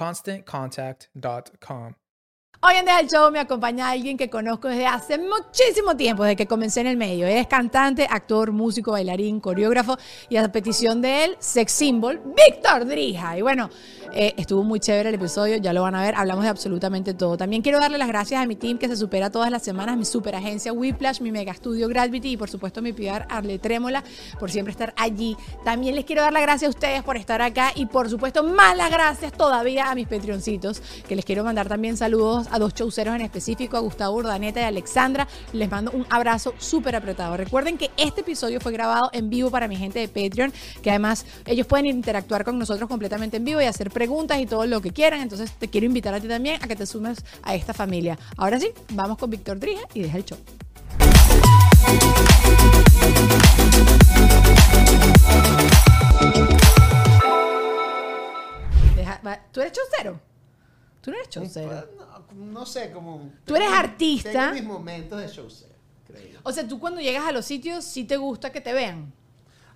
ConstantContact.com. Hoy en del show me acompaña alguien que conozco desde hace muchísimo tiempo, desde que comencé en el medio. Él es cantante, actor, músico, bailarín, coreógrafo y a petición de él, sex symbol, Víctor Drija. Y bueno, eh, estuvo muy chévere el episodio, ya lo van a ver, hablamos de absolutamente todo. También quiero darle las gracias a mi team que se supera todas las semanas, mi super agencia Whiplash, mi mega estudio Gravity y por supuesto mi PR Arle Trémola por siempre estar allí. También les quiero dar las gracias a ustedes por estar acá y por supuesto más las gracias todavía a mis Patreoncitos, que les quiero mandar también saludos a dos showceros en específico, a Gustavo Urdaneta y a Alexandra. Les mando un abrazo súper apretado. Recuerden que este episodio fue grabado en vivo para mi gente de Patreon, que además ellos pueden interactuar con nosotros completamente en vivo y hacer preguntas y todo lo que quieran. Entonces te quiero invitar a ti también a que te sumes a esta familia. Ahora sí, vamos con Víctor Drija y deja el show. ¿Tú eres chaucero? ¿Tú no eres showcero? No, no sé, como... Tú eres artista. Tengo mis momentos de showcero, creo. O sea, tú cuando llegas a los sitios sí te gusta que te vean.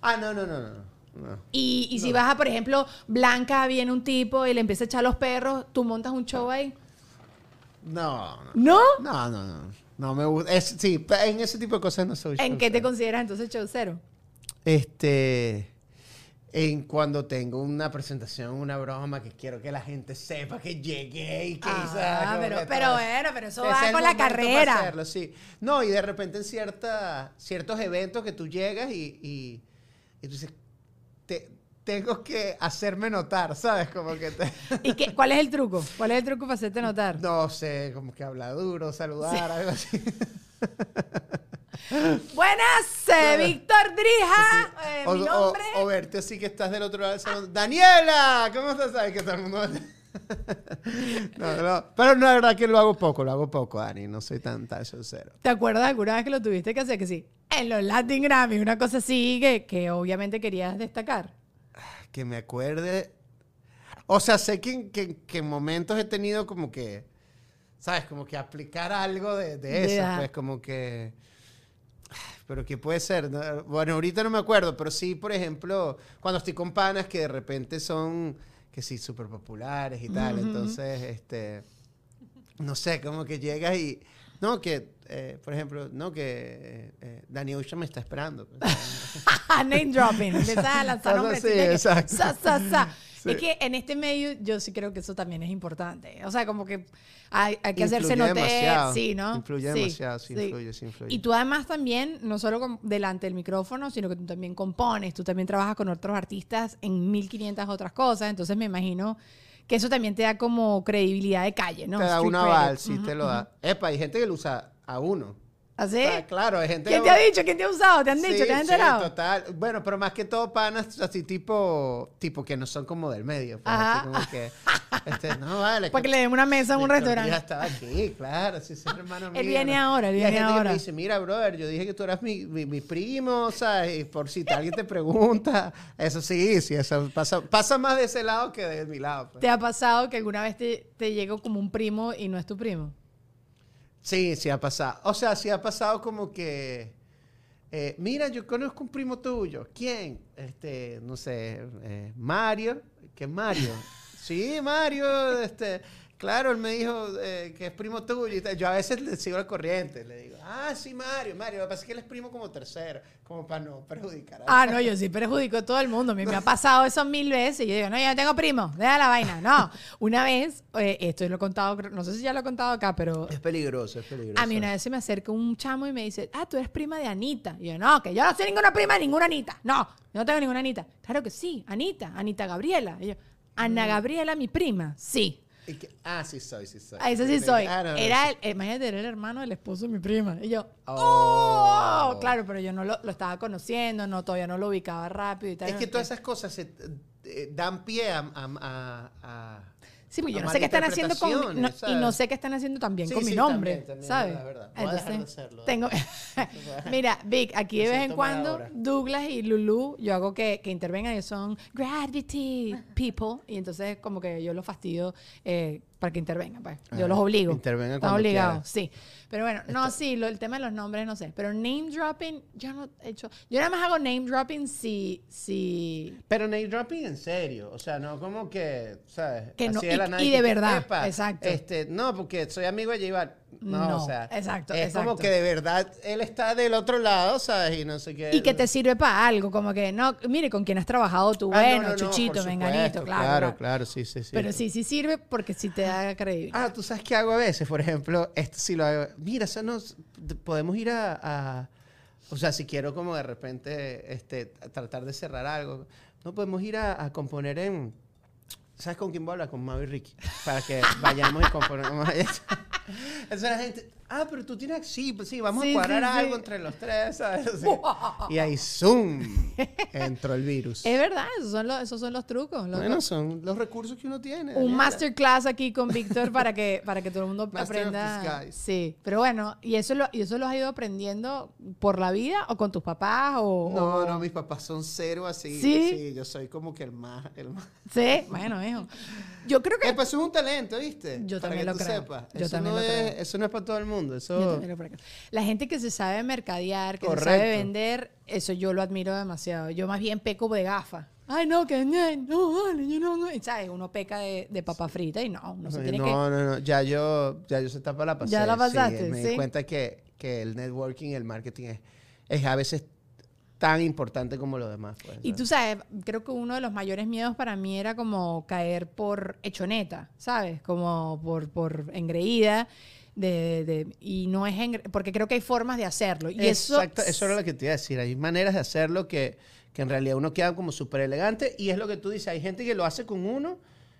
Ah, no, no, no, no. No. Y, y si vas a, por ejemplo, Blanca, viene un tipo y le empieza a echar los perros, tú montas un show ahí. No, no. ¿No? No, no, no. Me gusta. Es- sí, en ese tipo de cosas no soy ¿En qué te consideras entonces showcero? Este. En cuando tengo una presentación, una broma que quiero que la gente sepa que llegué y que Ah, ¿sabes? Como pero- pero bueno, pero eso va con la carrera. hacerlo, sí. No, y de repente en cierta, ciertos eventos que tú llegas y, y, y tú dices, te- tengo que hacerme notar, ¿sabes? Como que te- ¿Y qué, cuál es el truco? ¿Cuál es el truco para hacerte notar? no sé, como que habla duro, saludar, algo así. Buenas, eh, Víctor Drija. eh, o, mi o- nombre. o verte así que estás del otro lado del salón. Daniela, ¿cómo estás? Sabes que todo el mundo... no, no, pero no, la verdad que lo hago poco, lo hago poco, Dani. No soy tan, tan sincero. ¿Te acuerdas alguna vez que lo tuviste que hacer? Que sí. En los Latin Grammy, una cosa así que, que obviamente querías destacar. Que me acuerde. O sea, sé que, que- que en momentos he tenido como que. ¿Sabes? Como que aplicar algo de, de eso. Ya. Pues como que. Pero ¿qué puede ser? No, Bueno, ahorita no me acuerdo, pero sí, por ejemplo, cuando estoy con panas que de repente son, que sí, súper populares y tal. Entonces, este. No sé, como que llegas y. No, que, eh, por ejemplo, no, que eh, eh, Danny Ocean me está esperando. pues. Name dropping. Empiezas a lanzar nombres. así, exacto. Sa, sa, sa. Es que en este medio yo sí creo que eso también es importante. O sea, como que hay, hay que hacerse notar. Sí, ¿no? Influye Sí, demasiado, sí, influye, sí influye. Y tú además también, no solo con- delante del micrófono, sino que tú también compones, tú también trabajas con otros artistas en 1500 otras cosas. Entonces me imagino que eso también te da como credibilidad de calle, ¿no? te da Street un aval, sí te lo da. Epa, hay gente que lo usa a uno. ¿Así? Claro, hay gente ¿Quién te ha dicho? ¿Quién te ha usado? ¿Te han dicho? Sí, ¿Te has sí, enterado? total. Bueno, pero más que todo panas así tipo, tipo que no son como del medio. pues, Ajá. así como que, este, no vale. Para que le den una mesa en un restaurante. Díaz estaba aquí, claro, sí, sí, hermano mío. Él viene ahora, él Y viene gente que ahora. me dice, mira, brother, yo dije que tú eras mi, mi, mi primo, ¿sabes? Y por si alguien te pregunta, eso sí, sí, eso pasa, pasa más de ese lado que de mi lado. pues. ¿Te ha pasado que alguna vez te, te llegó como un primo y no es tu primo? Sí, sí ha pasado. O sea, sí ha pasado como que, eh, mira, yo conozco un primo tuyo. ¿Quién? Este, no sé, eh, Mario. ¿Qué Mario? sí, Mario, este, claro, él me dijo eh, que es primo tuyo. y. Yo a veces le sigo la corriente, le digo, ah, sí, Mario, Mario. Lo que pasa es que él es primo como tercero, como para no perjudicar a Ah, no, yo sí perjudico a todo el mundo. Me, me ha pasado eso mil veces. Y yo digo, no, yo no tengo primo, deja la vaina. No, una vez, eh, esto lo he contado, no sé si ya lo he contado acá, pero Es peligroso, es peligroso. a mí una vez se me acerca un chamo y me dice, ah, tú eres prima de Anita. Y yo, no, que yo no soy ninguna prima de ninguna Anita. No, yo no tengo ninguna Anita. Claro que sí, Anita, Anita Gabriela. Y yo, Ana Gabriela, mi prima. Sí. Y que- ah, sí soy, sí soy. Ah, ese sí soy. Ah, no, no, era el, imagínate, era el hermano del esposo de mi prima. Y yo, Oh. oh, claro, pero yo no lo, lo estaba conociendo, no, todavía no lo ubicaba rápido y tal. Es que todas esas cosas se, eh, dan pie a... a- a- a- Sí, porque yo no sé qué están haciendo con no- y no sé qué están haciendo también Sí, con mi nombre, también, también, ¿sabes? verdad. Voy a dejar de hacerlo. tengo Mira, Vic, aquí de vez en cuando. Douglas y Lulu, yo hago que, que intervengan, ellos son gravity people y entonces como que yo los fastidio eh, para que intervengan, pues. Yo los obligo. intervengan Están obligados, sí. Pero bueno, no, sí, lo- el tema de los nombres no sé, pero name dropping yo no he hecho, yo nada más hago name dropping si si Pero name dropping en serio, o sea, no como que, ¿sabes? Que no- de y- la y de verdad, "Epa, exacto. Este, no, porque soy amigo de J. No, No, o sea, exacto, es como exacto. que de verdad él está del otro lado, ¿sabes? Y no sé qué. y que te sirve para algo, como que no, mire con quién has trabajado tú, Ah, no, bueno, no, no, Chuchito, Menganito, claro, Claro, claro. sí, sí, sí. Pero sí, sí sirve porque sí te da credibilidad. Ah, tú sabes qué hago a veces, por ejemplo, esto sí lo hago. Mira, eso nos, podemos ir a, a- o sea, si quiero como de repente, este, tratar de cerrar algo, no podemos ir a, a componer en, ¿sabes con quién voy a hablar? Con Mau y Ricky, para que vayamos y componemos. Entonces la gente, ah, pero tú tienes, sí, pues sí, vamos Sí, a cuadrar sí, sí. algo entre los tres, ¿sabes? Y ahí, zoom, entró el virus. Es verdad, esos son los, esos son los trucos. los- Bueno, son los recursos que uno tiene. un Daniela. masterclass aquí con Víctor para que, para que todo el mundo Master of aprenda. disguise. Sí, pero bueno, ¿y eso, lo, ¿y eso lo has ido aprendiendo por la vida o con tus papás? O, No, o- no, mis papás son cero así. ¿Sí? Yo soy como que el más. El más. Sí, bueno, hijo. Yo creo que... Eh, pues es un talento, ¿viste? Yo Para también que lo tú creo. sepas. Yo eso también no lo es, creo. Eso no es para todo el mundo. Eso... Yo también lo creo. La gente que se sabe mercadear, que se Correcto. sabe vender, eso yo lo admiro demasiado. Yo más bien peco de gafa. Ay, no, que no, no, vale, yo no, no. Y, ¿Sabes? Uno peca de, de papa frita y no, uno se tiene no, que... no, no. Ya yo, ya yo se tapa la pasé. Ya la sí, pasaste, me sí. di cuenta que, que el networking, el marketing es, es a veces tan importante como lo demás. pues, Y tú sabes, creo que uno de los mayores miedos para mí era como caer por hechoneta, ¿sabes? Como por, por engreída. De, de- y no es porque creo que hay formas de hacerlo. Y eso, Exacto, eso era lo que te iba a decir. Hay maneras de hacerlo que, que en realidad uno queda como súper elegante y es lo que tú dices. Hay gente que lo hace con uno.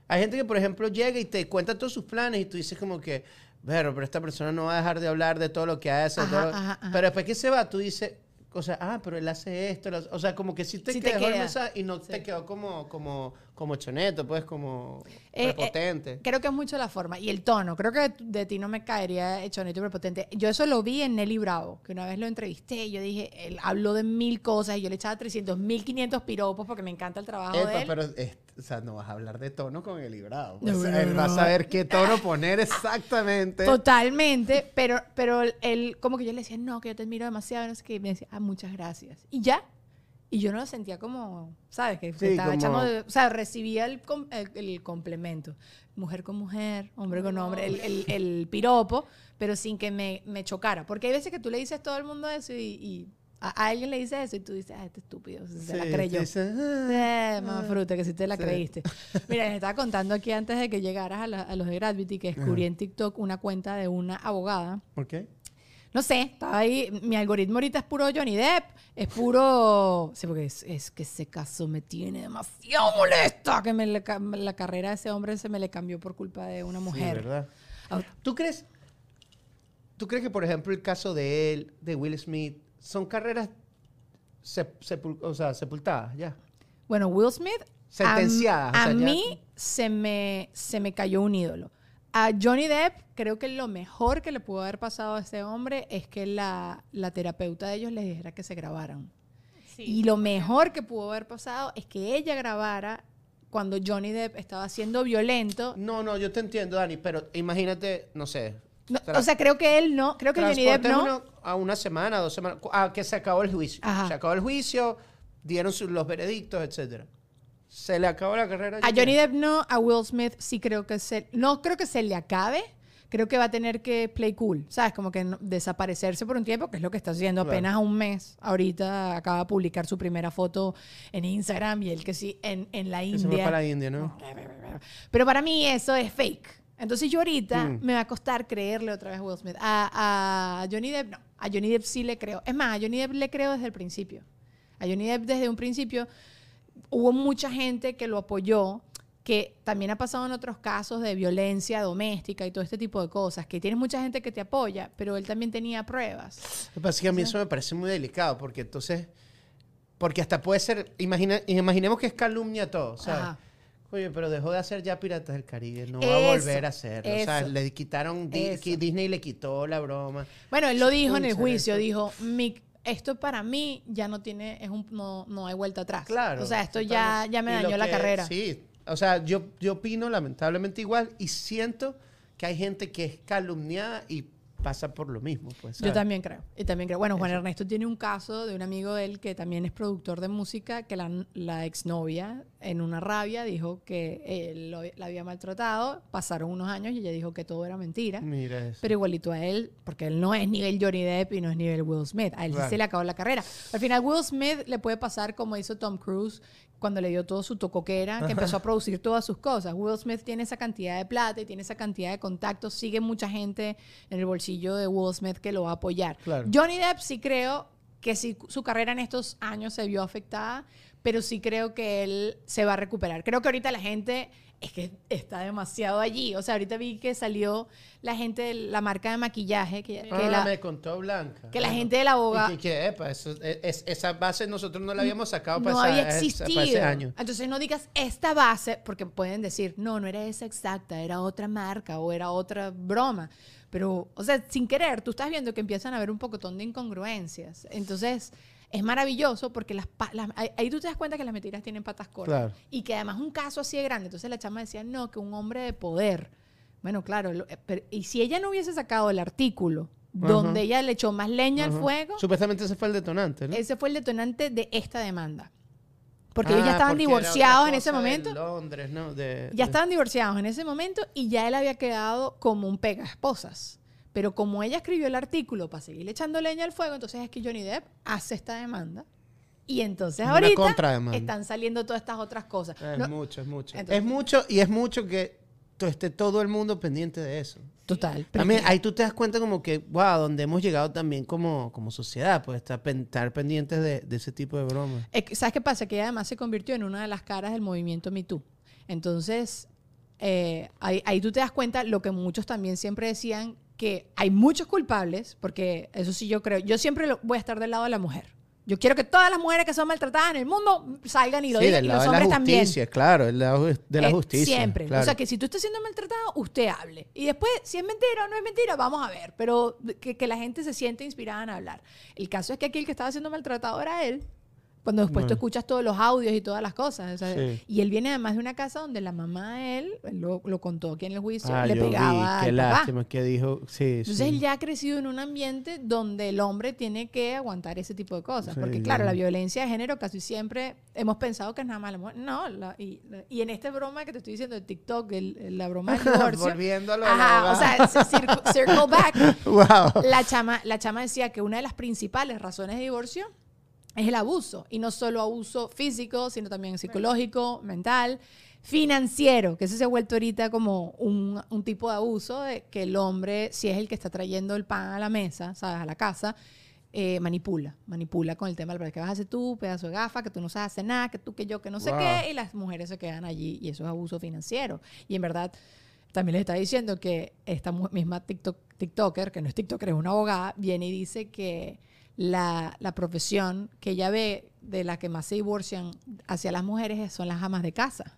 Hay gente que, por ejemplo, llega y te cuenta todos sus planes y tú dices como que, pero, pero esta persona no va a dejar de hablar de todo lo que hace. Ajá, todo lo-". ajá, ajá. Pero después que se va, tú dices, o sea, ah, pero él hace esto. lo hace-". O sea, como que sí te, Sí te quedó el queda. y no Sí. te quedó como, como, como choneto, pues, como Eh, eh, prepotente. Creo que es mucho la forma y el tono. Creo que de ti no me caería hechoneta y prepotente. Yo eso lo vi en Nelly Bravo, que una vez lo entrevisté y yo dije, él habló de mil cosas y yo le echaba 300, 1500 piropos porque me encanta el trabajo Epa, de él. pero es- o sea, no vas a hablar de tono con el librado. No, o sea, no, él no, va a saber qué tono poner exactamente. Totalmente, pero, pero él, como que yo le decía, no, que yo te admiro demasiado, no sé qué, y me decía, ah, muchas gracias. Y ya. Y yo no lo sentía como, ¿sabes? Que Sí, estaba como- echando, de- o sea, recibía el, com- el, el complemento. Mujer con mujer, hombre con hombre, el, el- el piropo, pero sin que me, me chocara. Porque hay veces que tú le dices a todo el mundo eso y, y A, alguien le dice eso y tú dices, ah, este estúpido, se Sí, la creyó. dices, ah, Eh, más fruta, que si te la Sí. creíste. Mira, les estaba contando aquí antes de que llegaras a, la- a los de Gravity que descubrí en TikTok una cuenta de una abogada. Ok. No sé, estaba ahí. Mi algoritmo ahorita es puro Johnny Depp. Es puro. Sí, porque es, es que ese caso me tiene demasiado molesta. Que me le la carrera de ese hombre se me le cambió por culpa de una Sí, mujer. ¿verdad? Ah, ¿Tú crees, ¿Tú crees que, por ejemplo, el caso de él, de Will Smith, son carreras sep- sepul- o sea, sepultadas ya? Bueno, Will Smith. a- Sentenciadas, o A, ya- mí se me, se me cayó un ídolo. A Johnny Depp, creo que lo mejor que le pudo haber pasado a ese hombre es que la, la terapeuta de ellos les dijera que se grabaran. Y lo mejor que pudo haber pasado es que ella grabara cuando Johnny Depp estaba siendo violento. No, no, yo te entiendo, Dani, pero imagínate, no sé. No, o sea, creo que él no, creo que Johnny Depp no. a una semana, dos semanas, a que se acabó el juicio. Ajá. Se acabó el juicio, dieron sus- los veredictos, etcétera. Se le acabó la carrera. A Johnny Depp no, a Will Smith sí creo que se... No creo que se le acabe. Creo que va a tener que play cool, ¿sabes? Como que no- desaparecerse por un tiempo, que es lo que está haciendo Claro. apenas un mes. Ahorita acaba de publicar su primera foto en Instagram y él que sí, en, en la Que se India. para la India, ¿no? Pero para mí eso es fake. Entonces yo ahorita Mm. me va a costar creerle otra vez a Will Smith. A, a Johnny Depp no. A Johnny Depp sí le creo. Es más, a Johnny Depp le creo desde el principio. A Johnny Depp desde un principio hubo mucha gente que lo apoyó, que también ha pasado en otros casos de violencia doméstica y todo este tipo de cosas, que tienes mucha gente que te apoya, pero él también tenía pruebas. Lo que pasa es que a mí eso me parece muy delicado, porque entonces, porque hasta puede ser, imagina, imaginemos que es calumnia todo, ¿sabes? Ajá. Oye, pero dejó de hacer ya Piratas del Caribe, no va a Eso, volver a hacerlo. O sea, eso. le quitaron, Eso. Disney le quitó la broma. Bueno, él lo dijo en el juicio, dijo, "Mi- esto para mí ya no tiene, es un, no, no hay vuelta atrás. Claro. O sea, esto ya, ya me dañó la carrera. Sí, o sea, yo, yo opino lamentablemente igual y siento que hay gente que es calumniada y pasa por lo mismo. Pues, Yo también creo. Y también creo. Bueno, Juan Ernesto tiene un caso de un amigo de él que también es productor de música, que la, la exnovia, en una rabia, dijo que él lo- la había maltratado. Pasaron unos años y ella dijo que todo era mentira. Mira eso. Pero igualito a él, porque él no es nivel Johnny Depp y no es nivel Will Smith. A él sí Claro. se le acabó la carrera. Al final, Will Smith le puede pasar como hizo Tom Cruise cuando le dio todo su tocoquera, que empezó a producir todas sus cosas. Will Smith tiene esa cantidad de plata y tiene esa cantidad de contactos. Sigue mucha gente en el bolsillo de Will Smith que lo va a apoyar. Claro. Johnny Depp sí creo que sí, su carrera en estos años se vio afectada, pero sí creo que él se va a recuperar. Creo que ahorita la gente es que está demasiado allí. O sea, ahorita vi que salió la gente de la marca de maquillaje, que, que Ah, la, me contó Blanca. que la gente del abogado Y que, que, epa, eso- es- es- esa base nosotros no la habíamos sacado para, no esa- había esa- existido. para ese año. Entonces no digas esta base, porque pueden decir, no, no era esa exacta, era otra marca o era otra broma. Pero, o sea, sin querer, tú estás viendo que empiezan a haber un pocotón de incongruencias. Entonces, es maravilloso porque las, las- ahí, tú te das cuenta que las mentiras tienen patas cortas. Claro. Y que además un caso así de grande. Entonces la chama decía, no, que un hombre de poder. Bueno, claro, lo- eh, pero- y si ella no hubiese sacado el artículo donde ella le echó más leña al fuego, Supuestamente ese fue el detonante, ¿no? ese fue el detonante de esta demanda. Porque ellos Ah, ya estaban divorciados en ese momento. Londres, ¿no? De- Ya de- estaban divorciados en ese momento y ya él había quedado como un pega esposas. Pero como ella escribió el artículo para seguirle echando leña al fuego, entonces es que Johnny Depp hace esta demanda. Y entonces Una ahorita están saliendo todas estas otras cosas. Es No, mucho, es mucho. Entonces- es mucho y es mucho que to- esté todo el mundo pendiente de eso. total. También ahí tú te das cuenta como que, wow, donde hemos llegado también como, como sociedad, pues estar, pen- estar pendientes de, de ese tipo de bromas. ¿Sabes qué pasa? Que ella además se convirtió en una de las caras del movimiento Me Too. Entonces, eh, ahí, ahí tú te das cuenta lo que muchos también siempre decían, que hay muchos culpables, porque eso sí yo creo, yo siempre lo- voy a estar del lado de la mujer. Yo quiero que todas las mujeres que son maltratadas en el mundo salgan y lo Sí, digan, y los de la hombres también. justicia, claro, el lado de la justicia. Siempre. claro. O sea, que si tú estás siendo maltratado, usted hable. Y después, si es mentira o no es mentira, vamos a ver. Pero que, que la gente se siente inspirada en hablar. El caso es que aquí el que estaba siendo maltratado era él. Cuando después tú Bueno. escuchas todos los audios y todas las cosas. o sea, Sí. Y él viene además de una casa donde la mamá de él, lo, lo contó aquí en el juicio, Ah, le yo vi, pegaba Qué al papá. lástima que dijo. Sí, Entonces sí. él ya ha crecido en un ambiente donde el hombre tiene que aguantar ese tipo de cosas. Porque claro, la violencia de género casi siempre hemos pensado que es nada más la mujer. No, la- y, y en esta broma que te estoy diciendo de TikTok, el- la broma del divorcio. Volviendo a lo de la Ajá, o sea, circle, circle back. wow. La chama, la chama decía que una de las principales razones de divorcio es el abuso. Y no solo abuso físico, sino también psicológico, mental, financiero, que eso se ha vuelto ahorita como un, un tipo de abuso de que el hombre, si es el que está trayendo el pan a la mesa, ¿sabes? A la casa, eh, manipula, manipula con el tema del que vas a hacer tú, pedazo de gafa, que tú no sabes hacer nada, que tú, que yo, que no sé Wow. qué, y las mujeres se quedan allí y eso es abuso financiero. Y en verdad, también les está diciendo que esta misma TikTok, TikToker, que no es TikToker, es una abogada, viene y dice que la, la profesión que ella ve de la que más se divorcian hacia las mujeres son las amas de casa.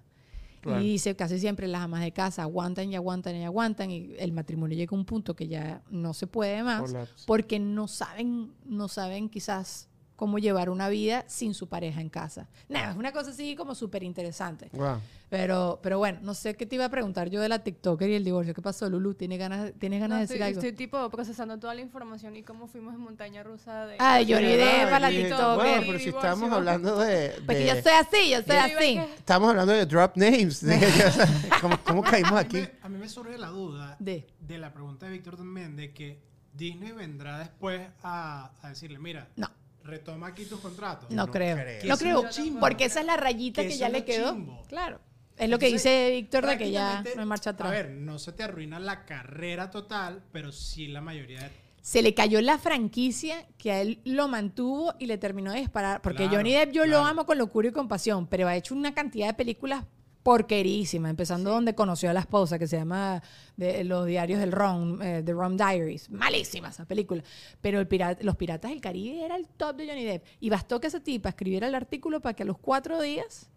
Claro. Y dice casi siempre las amas de casa aguantan y aguantan y aguantan y el matrimonio llega a un punto que ya no se puede más porque no saben, no saben quizás cómo llevar una vida sin su pareja en casa. Nada, es una cosa así como súper interesante. Wow. Pero, pero bueno, no sé qué te iba a preguntar yo de la TikToker y el divorcio. ¿Qué pasó, Lulu? ¿Tienes ganas, ¿tienes ganas No, de estoy, decir algo? estoy tipo procesando toda la información y cómo fuimos en montaña rusa de... Ay, Johnny de- Depp a la y- TikToker. Bueno, pero si estamos hablando de. Porque de- yo soy así, yo soy Yo así. que- Estamos hablando de drop names. ¿Cómo, cómo caímos A mí aquí? me- A mí me surge la duda De. de la pregunta de Víctor también, de que Disney vendrá después a, a decirle, mira, No, retoma aquí tus contratos. no, no creo. creo. No creo. Porque esa es la rayita Que ya le quedó. chimbo. Claro. Es lo que Entonces, dice Víctor de que ya no hay marcha atrás. A ver, no se te arruina la carrera total, pero sí la mayoría de... se le cayó la franquicia que a él lo mantuvo y le terminó de disparar. Porque Claro, Johnny Depp yo lo amo con locura y compasión, pero ha hecho una cantidad de películas porquerísimas, empezando donde conoció a la esposa, que se llama de, Los Diarios del Ron, eh, The Rum Diaries. Malísima esa película. Pero el pirata- Los Piratas del Caribe era el top de Johnny Depp. Y bastó que esa tipa escribiera el artículo para que a los cuatro días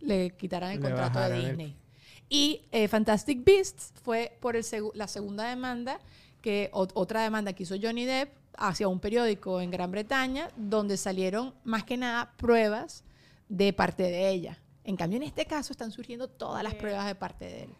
le quitaran el Le contrato de el- Disney. Y eh, Fantastic Beasts fue por el segu- la segunda demanda, que ot- otra demanda que hizo Johnny Depp hacia un periódico en Gran Bretaña, donde salieron más que nada pruebas de parte de ella. En cambio, en este caso están surgiendo todas las pruebas de parte de él.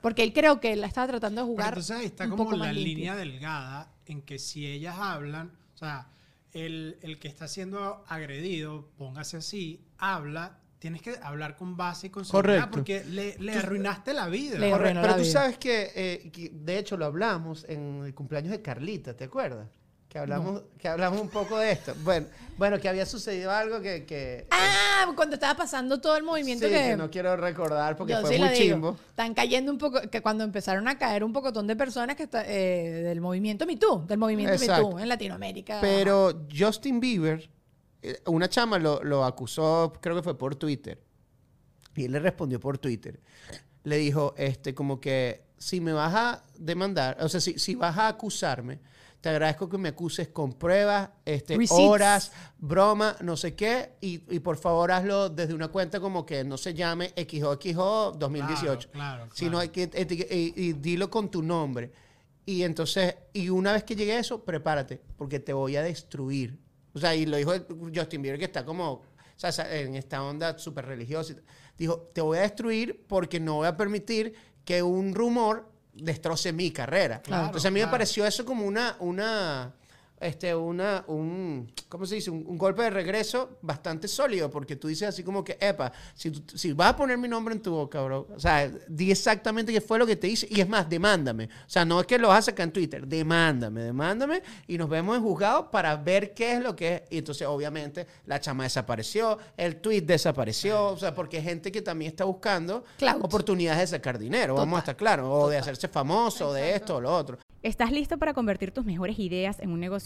Porque él creo que la estaba tratando de Pero jugar. entonces ahí está un como la línea delgada en que si ellas hablan, o sea, el, el que está siendo agredido, póngase así, habla, tienes que hablar con base y con seguridad Correcto. porque le, le arruinaste la vida. Le- Correcto, Pero la tú vida. sabes que, eh, que, de hecho, lo hablamos en el cumpleaños de Carlita, ¿te acuerdas? Que hablamos, que hablamos un poco de esto. Bueno, bueno, que había sucedido algo que... que Ah, cuando estaba pasando todo el movimiento sí, que, que no quiero recordar porque fue sí muy chimbo. Están cayendo un poco, que cuando empezaron a caer un pocotón de personas que está, eh, del movimiento Me Too, del movimiento Me Exacto. Too en Latinoamérica. Pero Justin Bieber, eh, una chama lo, lo acusó, creo que fue por Twitter. Y él le respondió por Twitter. Le dijo, este, como que si me vas a demandar, o sea, si, si vas a acusarme, te agradezco que me acuses con pruebas, este, Receipts. horas, broma, no sé qué, y, y por favor hazlo desde una cuenta como que no se llame XOXO 2018 Claro, claro, sino hay que y, y dilo con tu nombre. Y entonces, y una vez que llegue a eso, prepárate, porque te voy a destruir. O sea, y lo dijo Justin Bieber, que está como, o sea, en esta onda súper religiosa. Dijo, te voy a destruir porque no voy a permitir que un rumor destroce mi carrera. Claro, entonces a mí me pareció eso como una, una, este, una, un, ¿cómo se dice? Un, un golpe de regreso bastante sólido, porque tú dices así como que, epa, si, tú- si vas a poner mi nombre en tu boca, bro, o sea, di exactamente qué fue lo que te hice, y es más, demándame. O sea, no es que lo vas a sacar en Twitter, demándame, demándame, y nos vemos en juzgado para ver qué es lo que es. Y entonces, obviamente, la chama desapareció, el tweet desapareció, o sea, porque hay gente que también está buscando oportunidades de sacar dinero, vamos a estar claros, o de hacerse famoso, o de esto o lo otro. ¿Estás listo para convertir tus mejores ideas en un negocio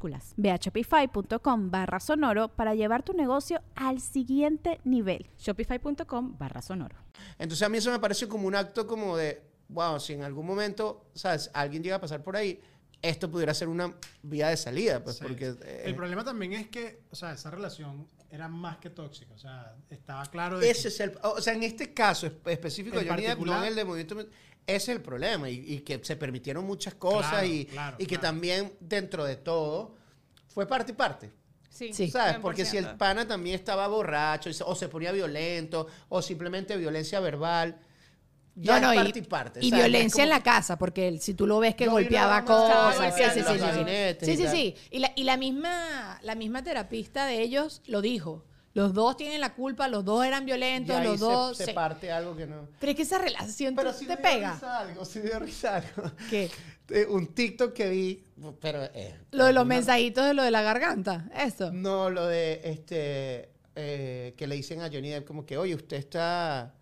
Ve a shopify.com barra sonoro para llevar tu negocio al siguiente nivel. Shopify.com barra sonoro. Entonces a mí eso me parece como un acto como de, wow, si en algún momento, ¿sabes? Alguien llega a pasar por ahí, esto pudiera ser una vía de salida, pues Sí. porque... eh, El problema también es que, o sea, esa relación era más que tóxica. O sea, estaba claro de Ese que- es el... O sea, en este caso espe- específico, En Depp, no el de Movimiento... Ese es el problema y, y que se permitieron muchas cosas Claro, y, claro, y que claro. también dentro de todo fue parte y parte. Sí, Sí. ¿Sabes? Porque si el 100%. pana también estaba borracho o se ponía violento o simplemente violencia verbal, ya No, no, y- parte y parte. Y violencia en la casa, porque si tú lo ves que No, golpeaba cosas. Sí, sí, sí, sí, sí. y la, y la misma, la misma terapista de ellos lo dijo. Los dos tienen la culpa, los dos eran violentos, los se- dos. se, parte algo que no. Pero es que esa relación Pero te- sí te me dio pega. risa algo, sí me dio risa algo. ¿Qué? Eh, Un TikTok que vi, pero... eh, Lo de los mensajitos de lo de la garganta. Eso. No, lo de este eh, que le dicen a Johnny Depp como que, oye, usted está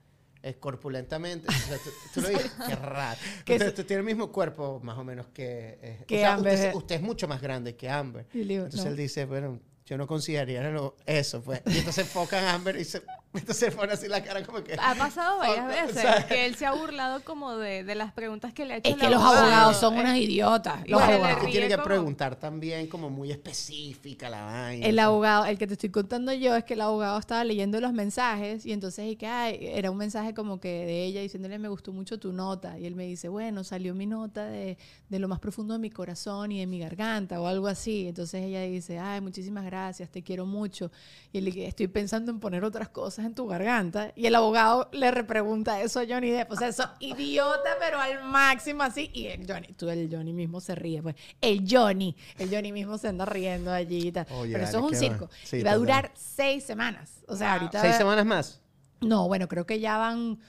eh, corpulentamente. O sea, tú, tú lo dices, qué raro. Que usted, tiene el mismo cuerpo más o menos que... eh, Que o sea, Amber usted, es mucho más grande que Amber. Digo, Entonces no. él dice, bueno, yo no consideraría eso, pues. Y entonces enfocan a Amber y se, entonces pone así la cara como que... Ha pasado varias veces que él se ha burlado como de, de las preguntas que le ha hecho Es que los abogado. abogados son Es- unos idiotas. Los Bueno, le abogados. ríe tiene que como- preguntar también como muy específica la vaina. El abogado, el que te estoy contando yo, es que el abogado estaba leyendo los mensajes y entonces y que ay, era un mensaje como que de ella diciéndole me gustó mucho tu nota y él me dice, bueno, salió mi nota de, de lo más profundo de mi corazón y de mi garganta o algo así. Entonces ella dice, ay, muchísimas gracias, te quiero mucho. Y él dice, estoy pensando en poner otras cosas en tu garganta. Y el abogado le repregunta eso a Johnny Depp. O sea, eso idiota, pero al máximo así. Y el Johnny, tú el Johnny mismo se ríe, pues. El Johnny, el Johnny mismo se anda riendo allí y tal. Pero eso es un circo. Sí, y va a durar seis semanas. O sea, ahorita. ¿Seis semanas más? No, bueno, creo que ya van,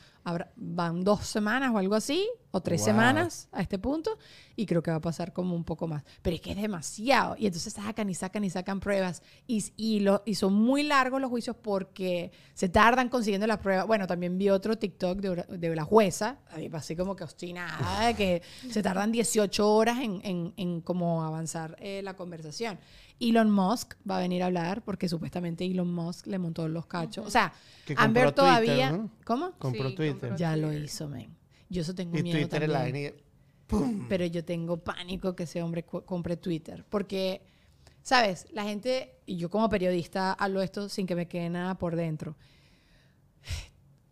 van dos semanas o algo así, o tres Wow. semanas a este punto, y creo que va a pasar como un poco más. Pero es que es demasiado. Y entonces sacan y sacan y sacan pruebas. Y, y, lo, y son muy largos los juicios porque se tardan consiguiendo las pruebas. Bueno, también vi otro TikTok de, de la jueza, ahí así como que obstinada, que se tardan 18 horas en, en, en como avanzar eh, la conversación. Elon Musk va a venir a hablar porque supuestamente Elon Musk le montó los cachos. O sea, Amber Twitter, todavía. ¿no? ¿Cómo? Compró Sí, Twitter. Ya lo Twitter. hizo, men. Yo eso tengo Y miedo Twitter la también. y- Pero yo tengo pánico que ese hombre compre Twitter. Porque, ¿sabes? La gente, y yo como periodista hablo esto sin que me quede nada por dentro.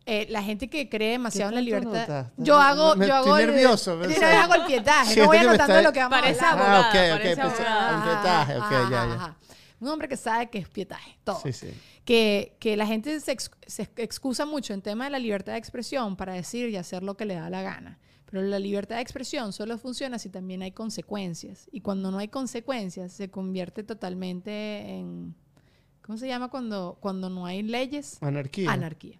Eh, la gente que cree demasiado en la ¿Qué tanto libertad. notas? Yo hago, Me- yo hago estoy el- nervioso, Yo no hago el pietaje. No voy anotando está- lo que vamos a Parece hablar. abogada, Ah, ok, ok, pensé- un pietaje, ok, Ajá, ya, ya. ajá. Un hombre que sabe que es pietaje, todo. Sí, sí. Que, que la gente se, ex- se excusa mucho en tema de la libertad de expresión para decir y hacer lo que le da la gana. Pero la libertad de expresión solo funciona si también hay consecuencias. Y cuando no hay consecuencias, se convierte totalmente en... ¿Cómo se llama cuando, cuando no hay leyes? Anarquía. Anarquía.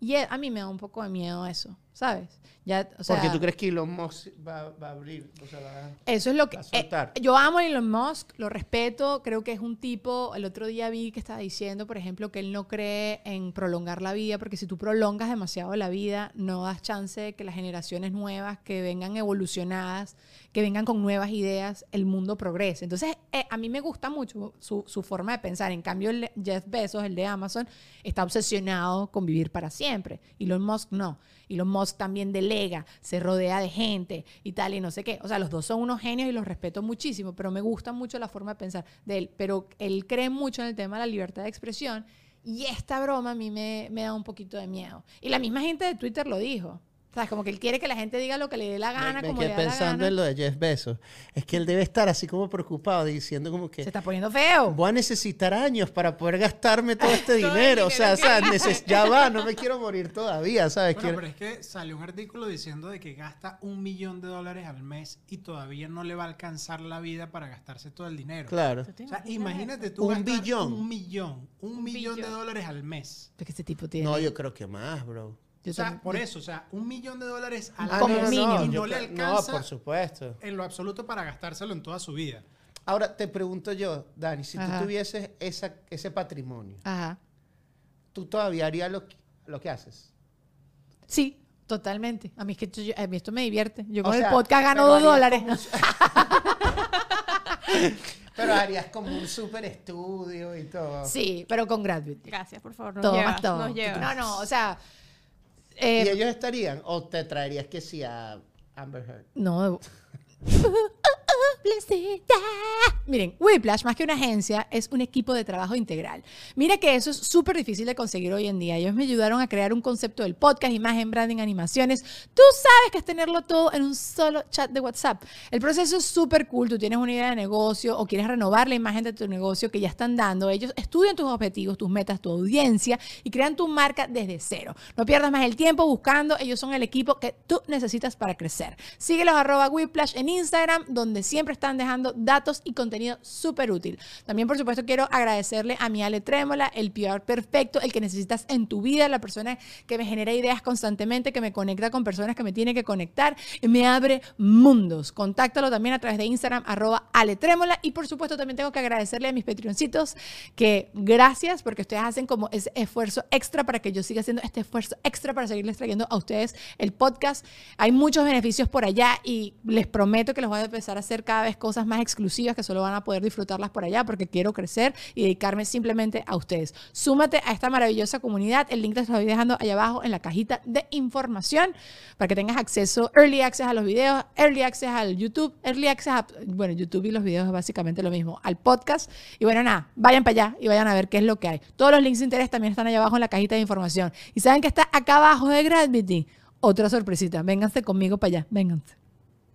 Y a mí me da un poco de miedo eso, ¿sabes? Ya, o sea, Porque tú crees que Elon Musk va, va a abrir, o sea, va a- eso es lo que... Va a soltar. eh, yo amo a Elon Musk, lo respeto, creo que es un tipo... El otro día vi que estaba diciendo, por ejemplo, que él no cree en prolongar la vida, porque si tú prolongas demasiado la vida, no das chance de que las generaciones nuevas, que vengan evolucionadas, que vengan con nuevas ideas, el mundo progrese. Entonces, eh, a mí me gusta mucho su, su forma de pensar. En cambio, el Jeff Bezos, el de Amazon, está obsesionado con vivir para siempre. Elon Musk no. Elon Musk también delega, se rodea de gente y tal, y no sé qué. O sea, los dos son unos genios y los respeto muchísimo, pero me gusta mucho la forma de pensar de él. Pero él cree mucho en el tema de la libertad de expresión y esta broma a mí me da un poquito de miedo. Y la misma gente de Twitter lo dijo. ¿Sabes? Como que él quiere que la gente diga lo que le dé la gana, me, me como quedé le da la pensando gana. en lo de Jeff Bezos. Es que él debe estar así como preocupado, diciendo como que Se está poniendo feo. voy a necesitar años para poder gastarme todo este Todo el dinero. O sea, o dinero sea, ya va, no me quiero morir todavía, ¿sabes? Bueno, Quiero- pero es que salió un artículo diciendo de que gasta un millón de dólares al mes y todavía no le va a alcanzar la vida para gastarse todo el dinero. Claro. O sea, imagínate tú Un billón. Un millón. Un, Un millón de billón. dólares al mes. Porque ese tipo tiene. No, yo creo que más, bro. Yo o sea, también- por eso, o sea, un millón de dólares al Ah, Como mes mínimo. y no yo le alcanza No, por supuesto. en lo absoluto para gastárselo en toda su vida. Ahora te pregunto yo, Dani, si Ajá. tú tuvieses esa, ese patrimonio, Ajá. ¿tú todavía harías lo, que- lo que haces? Sí, totalmente. A mí, es que yo- a mí esto me divierte. Yo O con sea, el podcast gano dos dólares. Pero harías como un super estudio y todo. Sí, pero con gratuity. Gracias, por favor. Nos Todo llevas, más todo. Nos llevas. No, no, o sea. ¿Y eh, ellos estarían? ¿O te traerías que sí a Amber Heard? No. Miren, Whiplash, más que una agencia, es un equipo de trabajo integral. Mira que eso es súper difícil de conseguir hoy en día. Ellos me ayudaron a crear un concepto del podcast, imagen, branding, animaciones. Tú sabes que es tenerlo todo en un solo chat de WhatsApp. El proceso es súper cool. Tú tienes una idea de negocio o quieres renovar la imagen de tu negocio que ya están dando. Ellos estudian tus objetivos, tus metas, tu audiencia y crean tu marca desde cero. No pierdas más el tiempo buscando. Ellos son el equipo que tú necesitas para crecer. Síguelos arroba Whiplash en Instagram, donde siempre están dejando datos y contenido súper útil. También, por supuesto, quiero agradecerle a mi Ale Trémola, el PR perfecto, el que necesitas en tu vida, la persona que me genera ideas constantemente, que me conecta con personas que me tiene que conectar y me abre mundos. Contáctalo también a través de Instagram, arroba Ale Trémola. Y, por supuesto, también tengo que agradecerle a mis Patreoncitos que gracias porque ustedes hacen como ese esfuerzo extra para que yo siga haciendo este esfuerzo extra para seguirles trayendo a ustedes el podcast. Hay muchos beneficios por allá y les prometo que les voy a empezar a hacer cada vez cosas más exclusivas que solo van a poder disfrutarlas por allá porque quiero crecer y dedicarme simplemente a ustedes. Súmate a esta maravillosa comunidad. El link te lo estoy dejando allá abajo en la cajita de información para que tengas acceso, early access a los videos, early access al YouTube, early access a, bueno, YouTube y los videos es básicamente lo mismo, al podcast. Y bueno, nada, vayan para allá y vayan a ver qué es lo que hay. Todos los links de interés también están allá abajo en la cajita de información. Y saben que está acá abajo de Gravity. Otra sorpresita. Vénganse conmigo para allá. Vénganse.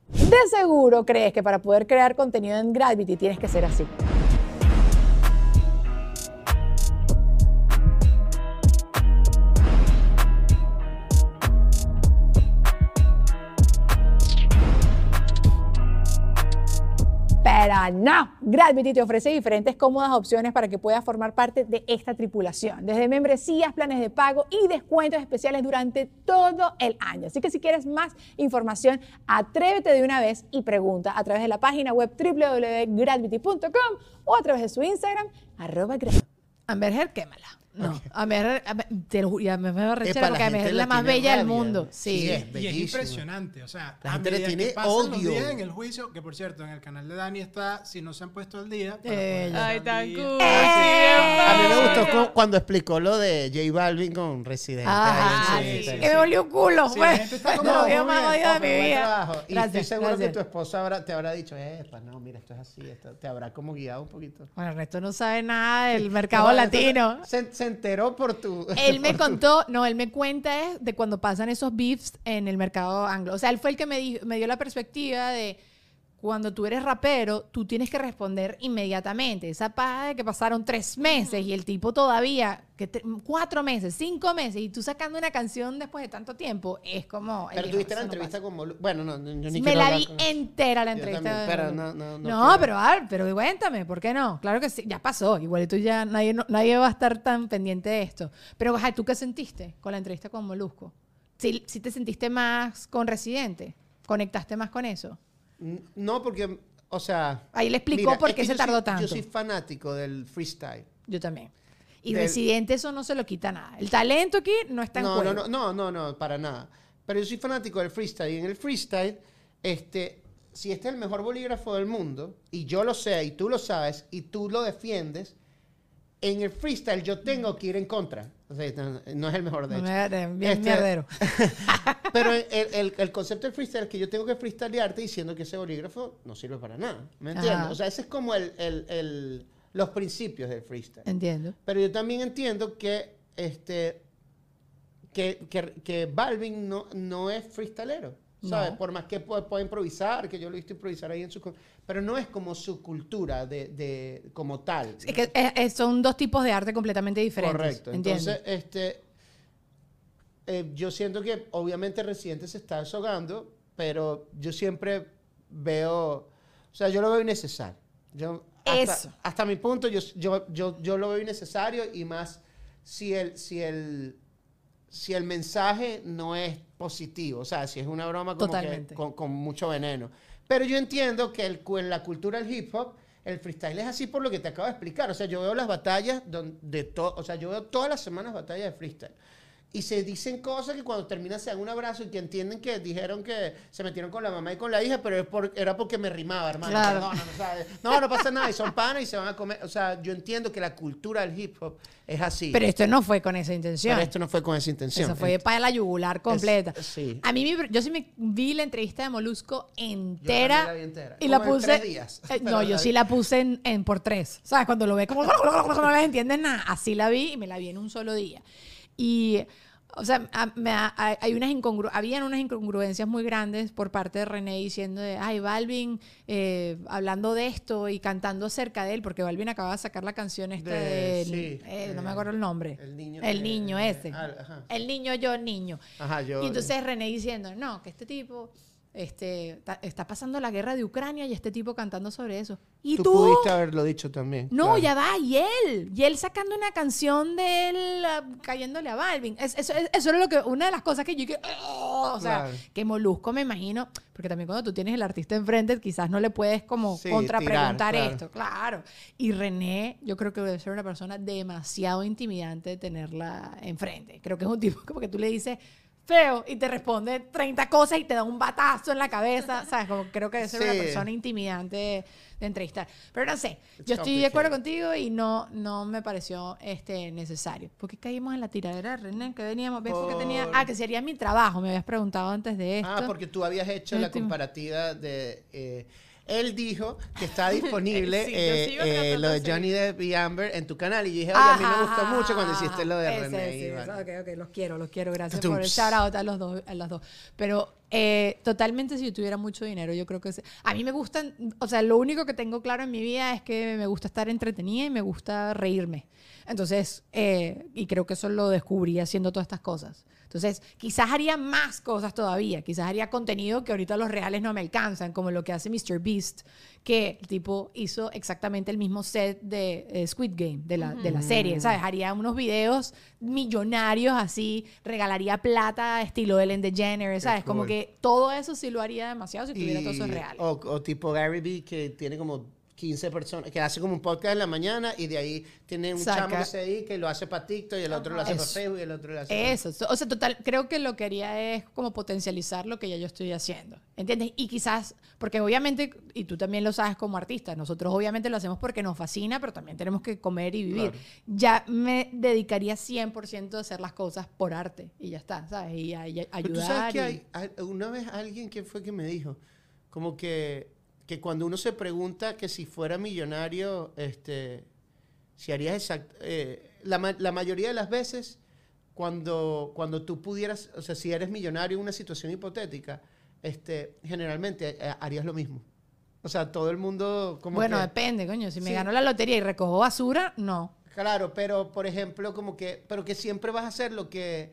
De seguro crees que para poder crear contenido en Gravity tienes que ser así. Pero no, Gravity te ofrece diferentes cómodas opciones para que puedas formar parte de esta tripulación, desde membresías, planes de pago y descuentos especiales durante todo el año. Así que si quieres más información, atrévete de una vez y pregunta a través de la página web www.gravity.com o a través de su Instagram, arroba Gra- Amber No, Amber Heard, Amber- te lo juro, ya me me va a Epa, la porque Heard es la más bella del mundo. Sí, Sí. es. Y es impresionante. O sea, La a gente le tiene odio. días en el juicio, que por cierto, en el canal de Dani está, si no se han puesto al día. Eh, Ay, tan cool. ¡Eh! A mí me gustó no. cu- cuando explicó lo de J Balvin con Residente. En sí, sí, que me culo. Sí, gente está como, más bien, jodidos de mi vida. Y estoy seguro gracias. que tu esposa habrá- te habrá dicho, epa, no, mira, esto es así, esto te habrá como guiado un poquito. Bueno, el resto no sabe nada del mercado No, latino. se enteró por tu... Él me tu- contó, no, él me cuenta de cuando pasan esos beefs en el mercado anglo. O sea, él fue el que me, dijo- me dio la perspectiva de cuando tú eres rapero, tú tienes que responder inmediatamente. Esa paja de que pasaron tres meses y el tipo todavía, que te- cuatro meses, cinco meses, y tú sacando una canción después de tanto tiempo, es como... Pero tuviste la "Eso no entrevista pasa". con Molu- Bueno, no, yo ni Me la vi con- entera la Yo entrevista. también, pero no, no, no No, pero, a ver, pero cuéntame, ¿por qué no? Claro que sí, ya pasó. Igual tú ya, nadie, nadie va a estar tan pendiente de esto. Pero, ajá, ¿tú qué sentiste con la entrevista con Molusco? ¿Sí, sí te sentiste más con Residente? ¿Conectaste más con eso? No, porque, o sea... Ahí le explicó mira, por es qué que se tardó soy- tanto. Yo soy fanático del freestyle. Yo también. Y Del- Residente eso no se lo quita nada. El talento aquí no está en no, juego. no, no, no, no, no, para nada. Pero yo soy fanático del freestyle. Y en el freestyle, este, si este es el mejor bolígrafo del mundo, y yo lo sé, y tú lo sabes, y tú lo defiendes, en el freestyle yo tengo que ir en contra. No, no es el mejor, de hecho. bien Este- mierdero. Pero el, el- el concepto del freestyle es que yo tengo que freestylearte diciendo que ese bolígrafo no sirve para nada. ¿Me entiendes? Ajá. O sea, ese es como el, el- el- los principios del freestyle. Entiendo. Pero yo también entiendo que, este, que, que, que Balvin no, no es freestalero. ¿Sabes? No. Por más que pueda, pueda improvisar, que yo lo he visto improvisar ahí en su... Pero no es como su cultura de, de como tal. Es que son dos tipos de arte completamente diferentes. Correcto. ¿entiendes? Entonces, este, eh, yo siento que obviamente Residente se está desahogando, pero yo siempre veo, o sea, yo lo veo innecesario. Yo, hasta, Eso. hasta mi punto, yo, yo, yo, yo lo veo innecesario y más si el, si el, si el mensaje no es positivo, o sea, si es una broma como que con, con mucho veneno. Pero yo entiendo que el, en la cultura del hip hop, el freestyle es así por lo que te acabo de explicar. O sea, yo veo las batallas don- de todo, o sea, yo veo todas las semanas batallas de freestyle. Y se dicen cosas que cuando terminan se dan un abrazo y que entienden que dijeron que se metieron con la mamá y con la hija, pero es por- era porque me rimaba, hermano. Claro. O sea, no, no pasa nada, y son panas y se van a comer. O sea, yo entiendo que la cultura del hip hop es así. Pero esto no fue con esa intención. Pero esto no fue con esa intención. Eso fue para la yugular completa. Es- sí. A mí, yo sí me vi la entrevista de Molusco entera. la vi entera. Y la en puse. tres días. Eh, no, yo sí la puse en, en por tres. ¿Sabes? Cuando lo ve como no les entiendes nada. Así la vi y me la vi en un solo día. Y. O sea, a- me ha- hay unas incongru habían unas incongruencias muy grandes por parte de René diciendo de, ay, Balvin eh, hablando de esto y cantando acerca de él, porque Balvin acaba de sacar la canción esta De- de, sí, eh, no eh, me acuerdo el nombre. el niño- El eh, niño ese. ah. El niño yo niño. Ajá, yo. Y entonces René diciendo, no, que este tipo este, ta- está pasando la guerra de Ucrania y este tipo cantando sobre eso. ¿Y tú? tú pudiste haberlo dicho también. No, claro. ya va, y él, y él sacando una canción de él ah, cayéndole a Balvin. Es- eso, es- eso era lo que, una de las cosas que yo que, oh, o sea, Claro. que Molusco me imagino, porque también cuando tú tienes el artista enfrente, quizás no le puedes como Sí, contrapreguntar claro. esto, claro. Y René, yo creo que debe ser una persona demasiado intimidante de tenerla enfrente. Creo que es un tipo como que tú le dices feo y te responde 30 cosas y te da un batazo en la cabeza, ¿sabes? Como creo que debe ser una Sí. persona intimidante de, de entrevistar. Pero no sé, It's yo estoy de acuerdo contigo y no, no me pareció este, necesario. ¿Por qué caímos en la tiradera de René? Que veníamos, ¿ves? Porque tenía, Por- ah, que sería mi trabajo, me habías preguntado antes de esto. Ah, porque tú habías hecho la comparativa de... eh, él dijo que está disponible Sí, eh, eh, lo de Johnny Depp y Amber en tu canal. Y yo dije, oye, a mí me gustó mucho cuando hiciste lo de René. sí, ok, los quiero, los quiero. Gracias por el shout out a los dos. A los dos. Pero eh, totalmente, si yo tuviera mucho dinero, yo creo que... se- A mí me gustan... O sea, lo único que tengo claro en mi vida es que me gusta estar entretenida y me gusta reírme. Entonces, eh, y creo que eso lo descubrí haciendo todas estas cosas. Entonces, quizás haría más cosas todavía. Quizás haría contenido que ahorita los reales no me alcanzan, como lo que hace Mr. Beast, que el tipo hizo exactamente el mismo set de eh, Squid Game, de la, de la serie, ¿sabes? Haría unos videos millonarios así, regalaría plata estilo Ellen DeGeneres, ¿sabes? Como cool. que todo eso sí lo haría demasiado si tuviera todo eso real. O, o tipo Gary Vee, que tiene como 15 personas, que hace como un podcast en la mañana y de ahí tiene un Saca- chamo que se dedica y lo hace para TikTok y el otro lo hace para. Facebook y el otro lo hace para- Eso, o sea, total, creo que lo que haría es como potencializar lo que ya yo estoy haciendo, ¿entiendes? Y quizás, porque obviamente, y tú también lo sabes como artista, nosotros obviamente lo hacemos porque nos fascina, pero también tenemos que comer y vivir. Claro. Ya me dedicaría 100% a hacer las cosas por arte y ya está, ¿sabes? Y a, y a- Pero tú ayudar. sabes que y- hay, hay- una vez alguien que fue que me dijo, como que, que cuando uno se pregunta que si fuera millonario, este, si harías exact, eh, la, la mayoría de las veces, cuando, cuando tú pudieras, o sea, si eres millonario en una situación hipotética, este, generalmente eh, harías lo mismo. O sea, todo el mundo como bueno, que- depende, coño. Si me Sí. gano la lotería y recojo basura, no. Claro, pero por ejemplo, como que, pero que siempre vas a hacer lo que,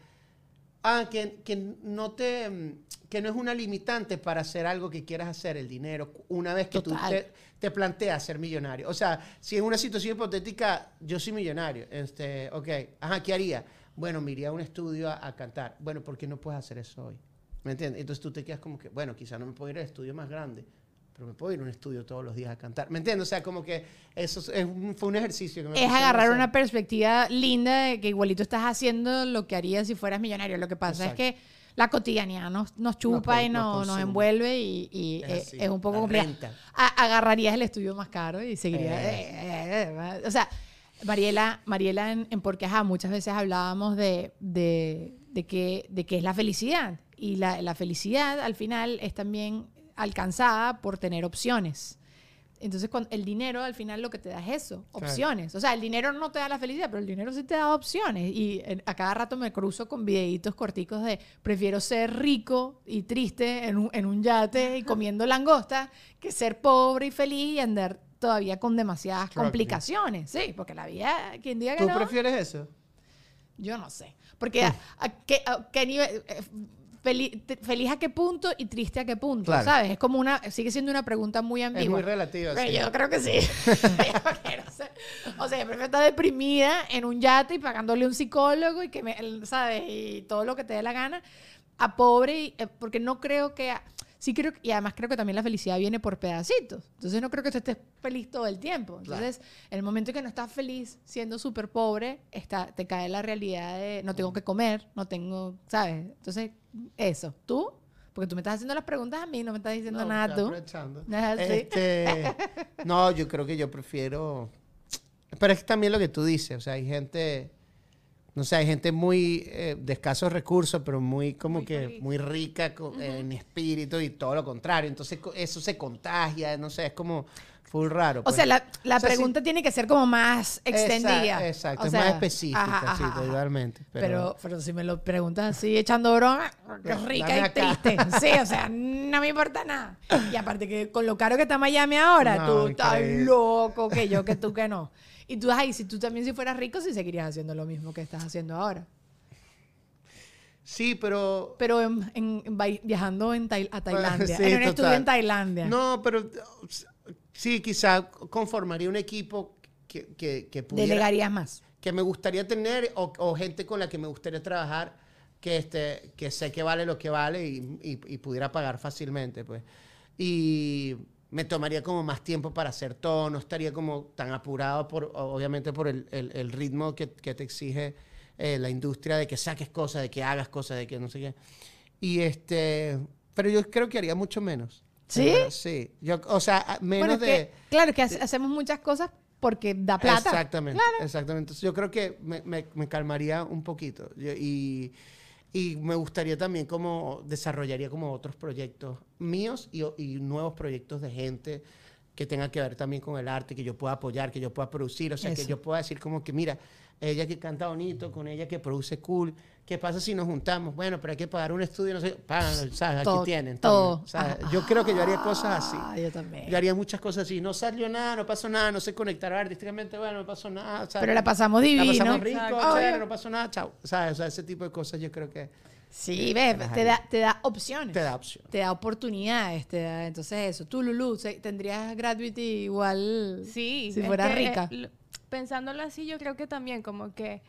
ah, que, que no te, que no es una limitante para hacer algo que quieras hacer, el dinero, una vez que Total. tú te, te planteas ser millonario. O sea, si en una situación hipotética, yo soy millonario, este, ok, ajá, ¿qué haría? Bueno, me iría a un estudio a, a cantar. Bueno, ¿por qué no puedes hacer eso hoy? ¿Me entiendes? Entonces tú te quedas como que, bueno, quizá no me puedo ir al estudio más grande, pero me puedo ir a un estudio todos los días a cantar. ¿Me entiendes? O sea, como que eso es- un- fue un ejercicio que me Es agarrar una perspectiva linda de que igualito estás haciendo lo que harías si fueras millonario. Lo que pasa Exacto. es que la cotidianidad nos, nos chupa y nos no- nos, envuelve y, y Es un poco complicado. agarrarías el estudio más caro y seguirías. Eh. eh, eh, eh, o sea, Mariela, Mariela en, en Porque Ajá, muchas veces hablábamos de, de, de, que, de qué es la felicidad. Y la, la felicidad al final es también alcanzada por tener opciones. Entonces, cuando, el dinero al final lo que te da es eso, opciones. O sea, el dinero no te da la felicidad, pero el dinero sí te da opciones. Y a cada rato me cruzo con videitos corticos de prefiero ser rico y triste en un, en un yate y comiendo langosta que ser pobre y feliz y andar todavía con demasiadas complicaciones. Sí, porque la vida, quien diga que ¿Tú no, prefieres eso? yo no sé. Porque a, a qué, a qué nivel... eh, feliz a qué punto y triste a qué punto, Claro. ¿sabes? Es como una, sigue siendo una pregunta muy ambigua. Es muy relativa. Sí. yo creo que sí. O sea, yo prefiero estar deprimida en un yate y pagándole un psicólogo y que me, ¿sabes? Y todo lo que te dé la gana a pobre, y- eh, porque no creo que... Sí creo, y además creo que también la felicidad viene por pedacitos. Entonces no creo que tú estés feliz todo el tiempo. Entonces, en el momento en que no estás feliz siendo súper pobre, está, te cae la realidad de no tengo que comer, no tengo, ¿sabes? Entonces, eso. ¿Tú? Porque tú me estás haciendo las preguntas a mí, no me estás diciendo No, nada tú. Este, no, yo creo que yo prefiero. Pero es también lo que tú dices. O sea, hay gente. No sé, hay gente muy eh, de escasos recursos, pero muy como Muy que feliz. muy rica co- en espíritu y todo lo contrario. Entonces eso se contagia, no sé, es como full raro. O pues. sea, la, la O sea, sí- pregunta tiene que ser como más extendida. Exacto, exacto, O es sea, más específica, ajá, sí, ajá, totalmente. Pero, Pero, pero, si me lo preguntas así, echando broma, rica y acá. triste. Sí, o sea, no me importa nada. Y aparte que con lo caro que está Miami ahora, No, tú estás loco que yo, que tú que no. Y tú, ay, si tú también si fueras rico, sí seguirías haciendo lo mismo que estás haciendo ahora. sí, pero Pero en- en- viajando en Tai- a Tailandia, Sí, en un estudio en Tailandia. No, pero sí, quizá conformaría un equipo que, que, que pudiera, Delegarías más. que me gustaría tener o, o gente con la que me gustaría trabajar que, este, que sé que vale lo que vale y, y- y pudiera pagar fácilmente, pues. Y me tomaría como más tiempo para hacer todo, no estaría como tan apurado, por, obviamente por el, el- el ritmo que, que te exige eh, la industria de que saques cosas, de que hagas cosas, de que no sé qué. Y este, pero yo creo que haría mucho menos. ¿Sí? Sí. Yo, o sea, menos Bueno, es de... que, claro, que hace- hacemos muchas cosas porque da plata. Exactamente, exactamente. Entonces yo creo que me, me- me calmaría un poquito Yo- y, y me gustaría también como desarrollaría como otros proyectos míos y, nuevos proyectos de gente que tengan que ver también con el arte, que yo pueda apoyar, que yo pueda producir, o sea, que yo pueda decir como que mira, ella que canta bonito, con ella que produce cool, ¿qué pasa si nos juntamos? Bueno, pero hay que pagar un estudio, no sé, pagan, ¿sabes? Aquí Todo, tienen. todo. ¿sabes? Ajá. Yo creo que yo haría cosas así. Ah, yo también. Yo haría muchas cosas así. No salió nada, no pasó nada, no se conectaron artísticamente, bueno, no pasó nada. sea, Pero la pasamos divino. La pasamos rico, chévere, no pasó nada, chao. ¿Sabes? O sea, ese tipo de cosas yo creo que Sí, ves, te da, te da opciones. te da opción. Te da oportunidades, te da, entonces eso. Tú, Lulu, tendrías Gratuity igual Sí. si fuera que, rica. eh, lo- pensándolo así, yo creo que también como que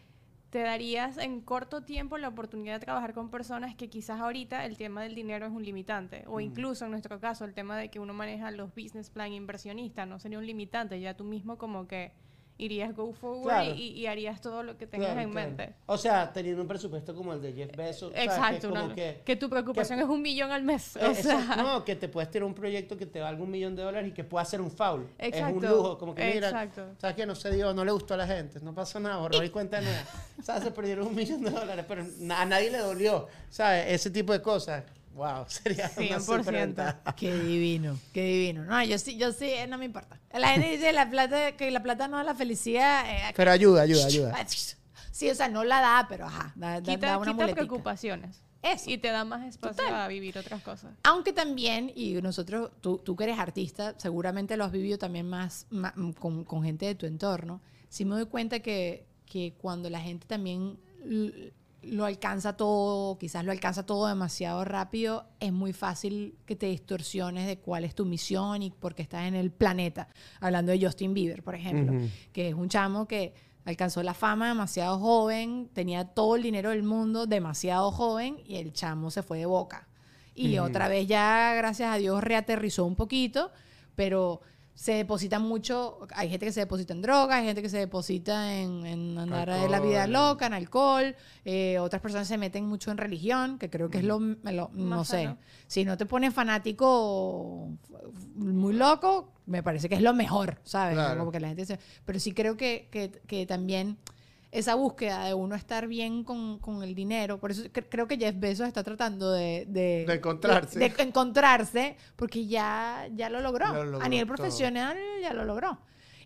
te darías en corto tiempo la oportunidad de trabajar con personas que quizás ahorita el tema del dinero es un limitante. O incluso en nuestro caso el tema de que uno maneja los business plan inversionistas no sería un limitante. Ya tú mismo como que irías go forward Claro. y, y harías todo lo que tengas Claro, en claro. mente. O sea, teniendo un presupuesto como el de Jeff Bezos. Que es Exacto. como una- que, que, tu preocupación que- es un millón al mes. Eh, o exacto, sea, no, que te puedes tener un proyecto que te valga un millón de dólares y que pueda ser un foul. Es un Exacto, lujo, como que mira, exacto. ¿sabes qué? No se dio, no le gustó a la gente, no pasó nada, borró y cuenta nada. ¿Sabes? Se perdieron un millón de dólares, pero a nadie le dolió. ¿Sabes? Ese tipo de cosas. Wow, sería una 100%. superventaja. Qué divino, qué divino. No, yo sí, yo sí, no me importa. La gente dice la plata, que la plata no da la felicidad. eh, Pero ayuda, ayuda, ayuda. Sí, o sea, no la da, pero ajá, da, da- quita, da una quita preocupaciones. Eso. Y te da más espacio Total. a vivir otras cosas. Aunque también, y nosotros, tú, tú que eres artista, seguramente lo has vivido también más, ma- con, con gente de tu entorno, sí me doy cuenta que, que cuando la gente también lo alcanza todo, quizás lo alcanza todo demasiado rápido, es muy fácil que te distorsiones de cuál es tu misión y por qué estás en el planeta. Hablando de Justin Bieber, por ejemplo, que es un chamo que alcanzó la fama demasiado joven, tenía todo el dinero del mundo demasiado joven y el chamo se fue de boca. Y otra vez ya, gracias a Dios, reaterrizó un poquito, pero se deposita mucho, hay gente que se deposita en drogas, hay gente que se deposita en, en andar de la vida Alcohol. loca, en alcohol, eh, otras personas se meten mucho en religión, que creo que es lo, lo- no sé, sano. si no te pones fanático muy loco, me parece que es lo mejor, ¿sabes? Claro. Como que la gente se- Pero sí creo que, que, que también esa búsqueda de uno estar bien con, con el dinero. Por eso cre- creo que Jeff Bezos está tratando de... De, De encontrarse. De, de encontrarse, porque ya, ya lo logró. Lo logró A nivel todo. profesional ya lo logró.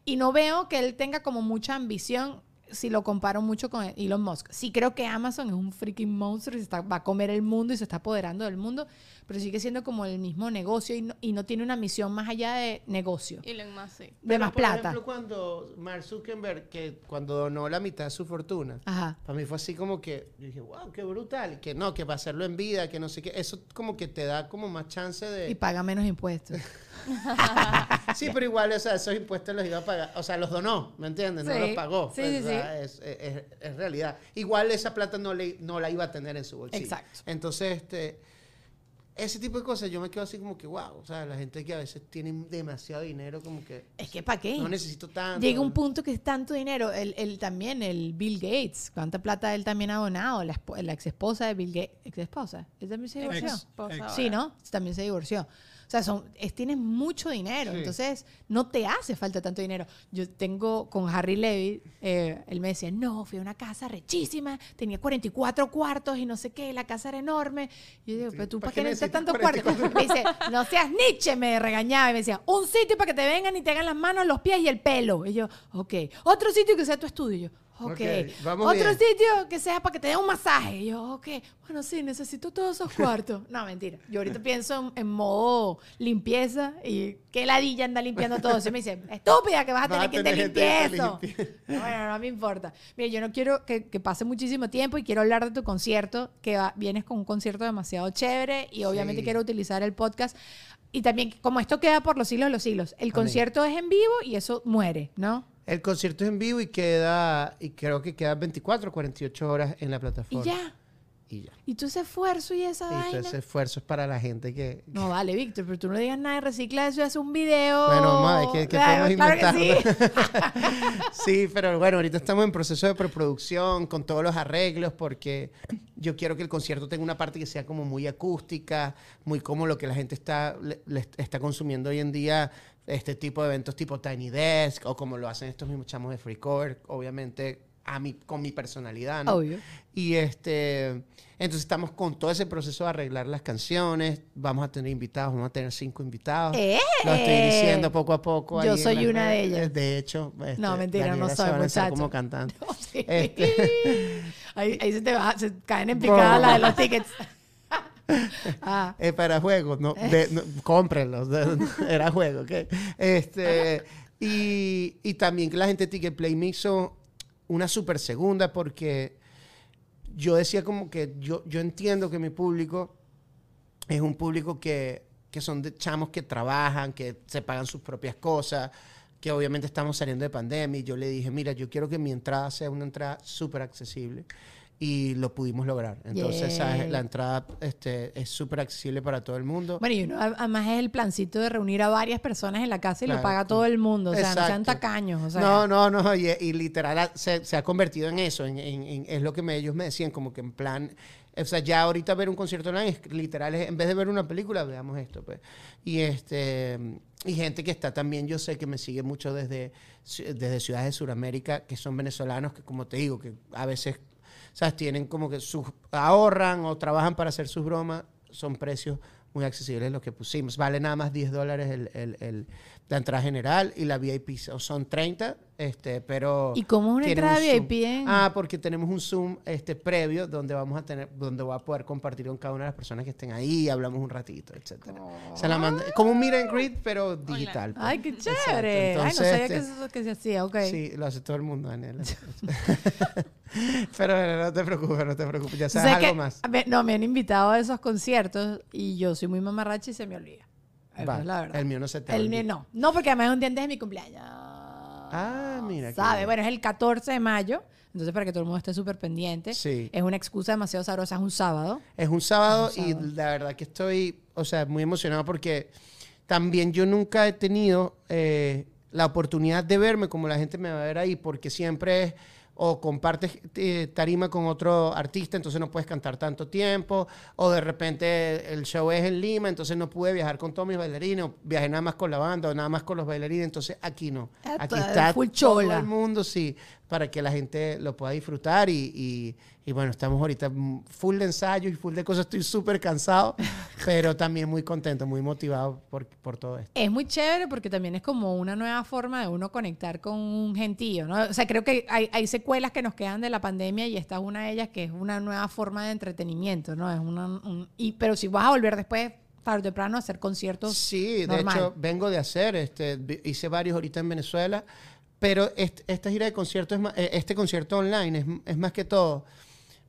Y no veo que él tenga como mucha ambición si lo comparo mucho con Elon Musk. Sí creo que Amazon es un freaking monstruo y se está- va a comer el mundo y se está apoderando del mundo, pero sigue siendo como el mismo negocio y no, y no tiene una misión más allá de negocio, Elon Musk, sí. de Pero, más por plata. ejemplo, cuando Mark Zuckerberg, que cuando donó la mitad de su fortuna, Ajá. para mí fue así como que, yo dije, wow, qué brutal. Que no, que va a hacerlo en vida, que no sé qué. Eso como que te da como más chance Y de... paga menos impuestos. Sí, pero igual, o sea, esos impuestos los iba a pagar. O sea, los donó, ¿me entiendes? No Sí. los pagó. Sí, pues, sí, Es, es- es realidad. Igual esa plata no, le, no la iba a tener en su bolsillo. Exacto. Entonces, este... Ese tipo de cosas yo me quedo así como que, wow, o sea, la gente que a veces tiene demasiado dinero, como que Es que ¿para qué? no necesito tanto. Llega un punto que es tanto dinero. El, el también, el Bill Gates, cuánta plata él también ha donado. La, la ex esposa de Bill Gates. ¿Ex esposa? ¿Él también se divorció? Ex- Esposa ex- Sí, ¿no? También se divorció. O sea, son, es, tienes mucho dinero, Sí. entonces no te hace falta tanto dinero. Yo tengo con Harry Levy, eh, él me decía, no, fui a una casa rechísima, tenía 44 cuartos y no sé qué, la casa era enorme. Y yo digo, pero tú, ¿para ¿para qué necesitas tantos cuartos? Me dice, no seas Nietzsche, me regañaba y me decía, un sitio para que te vengan y te hagan las manos, los pies y el pelo. Y yo, ok. Otro sitio que sea tu estudio. Y yo, ok. Ok, vamos Otro bien. sitio que sea para que te den un masaje. Y yo, ok. Bueno, sí, necesito todos esos cuartos. no, mentira. Yo ahorita pienso en, en modo limpieza y qué ladilla anda limpiando todo. Y me dice, estúpida, que vas a Vas tener que te limpie eso. Bueno, no me importa. Mira, yo no quiero que, que pase muchísimo tiempo y quiero hablar de tu concierto, que va- vienes con un concierto demasiado chévere y obviamente Sí. quiero utilizar el podcast. Y también, como esto queda por los siglos de los siglos, el concierto es en vivo y eso muere, ¿no? El concierto es en vivo y queda, y creo que queda 24 o 48 horas en la Y plataforma. ya. Y ya. Y ese esfuerzo y esa Y todo vaina. ese esfuerzo es para la gente que... No vale, Víctor, pero tú no digas nada de recicla eso y hace un video. Bueno, madre, ¿qué- qué Claro, podemos claro que sí. Sí, pero bueno, ahorita estamos en proceso de preproducción con todos los arreglos porque yo quiero que el concierto tenga una parte que sea como muy acústica, muy como lo que la gente está, le- le está consumiendo hoy en día, este tipo de eventos tipo Tiny Desk o como lo hacen estos mismos chamos de Free Cover, obviamente a mi, con mi personalidad, ¿no? Obvio. Y este, entonces estamos con todo ese proceso de arreglar las canciones. Vamos a tener invitados, vamos a tener cinco invitados. ¡Eh! Lo estoy diciendo poco a poco. Yo soy las una de ellas. De hecho, este, No, mentira, no Daniela se soy, muchacho. como cantante. No, sí. Este. ahí, ahí se te va, se caen en picada la de los tickets. ah, Eh, para juegos, no, de- no, cómprenlos. de- era juego, ¿ok? Este, y, y también que la gente de Ticket Play me hizo una super segunda porque yo decía como que yo, yo entiendo que mi público es un público que, que son de chamos que trabajan, que se pagan sus propias cosas, que obviamente estamos saliendo de pandemia y yo le dije, mira, yo quiero que mi entrada sea una entrada súper accesible y lo pudimos lograr. Entonces, la entrada este, es súper accesible para todo el mundo. bueno, y uno además es el plancito de reunir a varias personas en la casa y lo paga todo el mundo. O sea, no sean Exacto. tacaños. O sea, no, no, no, y, y literal se, se ha convertido en eso, en, en- en- es lo que me- ellos me decían, como que en plan, o sea, ya ahorita ver un concierto online es literal, es- en vez de ver una película, veamos esto, pues. Y este, y gente que está también, yo sé que me sigue mucho desde, desde ciudades de Sudamérica, que son venezolanos, que como te digo, que a veces, ¿sabes? Tienen como que sus, ahorran o trabajan para hacer sus bromas, son precios muy accesibles los que pusimos. Vale nada más 10 dólares el, el- el- la entrada general y la VIP son 30, este, pero... ¿Y cómo es una entrada un. VIP en- Ah, porque tenemos un Zoom este, previo donde vamos a tener, donde voy a poder compartir con cada una de las personas que estén ahí, hablamos un ratito, etcétera. Se la manda- como un meet and greet, pero digital. pues. Ay, qué chévere. Ay, no Entonces, sabía que este, eso que se hacía. Ok. Sí, lo hace todo el mundo, Daniela. pero no te preocupes, no te preocupes, ya sabes algo que- más. no, me han invitado a esos conciertos y yo soy muy mamarracha y se me olvida. Va, es la verdad. el mío no se te El mío no. No, porque además es un día antes de mi cumpleaños. Ah, mira ¿Sabe? Bueno, es el 14 de mayo. Entonces, para que todo el mundo esté súper pendiente. Sí. Es una excusa demasiado sabrosa. Es un sábado. Es un sábado Un y la verdad que estoy, o sea, muy emocionado porque también yo nunca he tenido eh, la oportunidad de verme como la gente me va a ver ahí, porque siempre es o compartes eh, tarima con otro artista, entonces no puedes cantar tanto tiempo, o de repente el show es en Lima, entonces no pude viajar con todos mis bailarines, o viajé nada más con la banda, o nada más con los bailarines, entonces aquí no. Aquí está full todo chola. el mundo, sí, para que la gente lo pueda disfrutar y, y- y bueno, estamos ahorita full de ensayos y full de cosas, estoy súper cansado, pero también muy contento, muy motivado por, por todo esto. Es muy chévere porque también es como una nueva forma de uno conectar con un gentío, ¿no? O sea, creo que hay, hay secuelas que nos quedan de la pandemia y esta es una de ellas que es una nueva forma de entretenimiento, ¿no? Es una, un- y, pero si vas a volver después, tarde o temprano, a hacer conciertos. Sí, de normal. hecho, vengo de hacer, este, hice varios ahorita en Venezuela, pero est- esta gira de conciertos, es ma- eh, este concierto online es, es más que todo,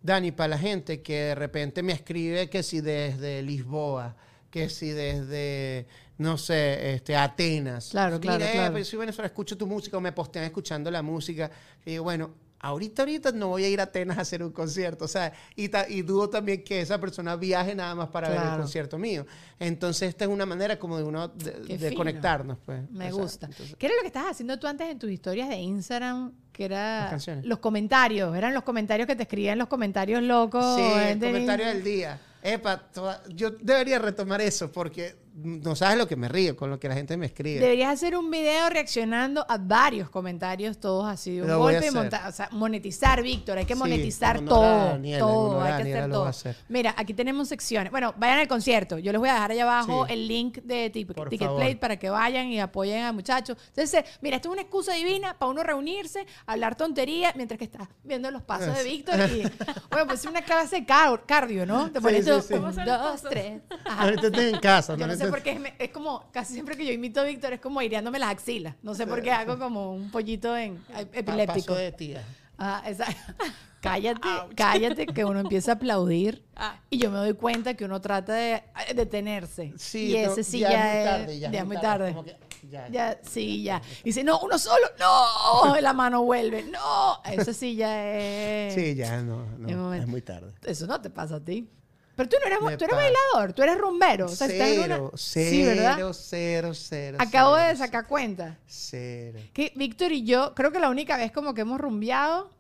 Dani, para la gente que de repente me escribe que si desde Lisboa, que si desde, no sé, este, Atenas. Claro, claro, eh, claro. pues soy Venezuela, escucho tu música o me postean escuchando la música. Y digo, bueno, ahorita, ahorita no voy a ir a Atenas a hacer un concierto. O sea, y, ta- y dudo también que esa persona viaje nada más para ver el concierto mío. Entonces, esta es una manera como de uno de, conectarnos, pues. Me gusta. Entonces, ¿Qué era lo que estabas haciendo tú antes en tus historias de Instagram? Que era los comentarios, eran los comentarios que te escribían los comentarios locos. sí, el comentario del día. Epa, toda- yo debería retomar eso porque no sabes lo que me río con lo que la gente me escribe. Deberías hacer un video reaccionando a varios comentarios, todos así de un Lo voy a golpe y hacer. monta- o sea, monetizar, Víctor. Hay que Sí, monetizar a todo. Todo, a hay que Daniela hacer todo. a hacer. Mira, aquí tenemos secciones. Bueno, vayan al concierto. Yo les voy a dejar allá abajo Sí. el link de Tic- Por Ticket favor. Plate para que vayan y apoyen al muchacho. Entonces, mira, esto es una excusa divina para uno reunirse, hablar tontería mientras que estás viendo los pasos de Víctor. Y, bueno, pues es una clase de car- cardio, ¿no? Te Sí, pones sí, sí. un, ¿Cómo son los dos, tres. Ajá. Ahorita estoy en casa. No sé Ahorita- por qué es, como casi siempre que yo imito a Víctor es como ireándome las axilas. No sé por qué hago como un pollito en Pa- epiléptico. Paso de tía. Ah, esa- cállate, cállate que uno empieza a aplaudir Ah. y yo me doy cuenta que uno trata de eh, detenerse. Sí, y no, ese sí ya ya, es tarde, ya es muy tarde. tarde, que ya. Ya, sí, ya. Y dice, no, uno solo, no, la mano vuelve, no. Eso sí ya es. Sí, ya no, no es muy tarde. Eso no te pasa a ti. Pero tú no eres, Me tú eres pasa. bailador, tú eres rumbero. O sea, estás en una- Cero, Sí, ¿verdad? cero, cero, cero. Acabo cero, de sacar cuenta. Cero. Que Víctor y yo, creo que la única vez como que hemos rumbeado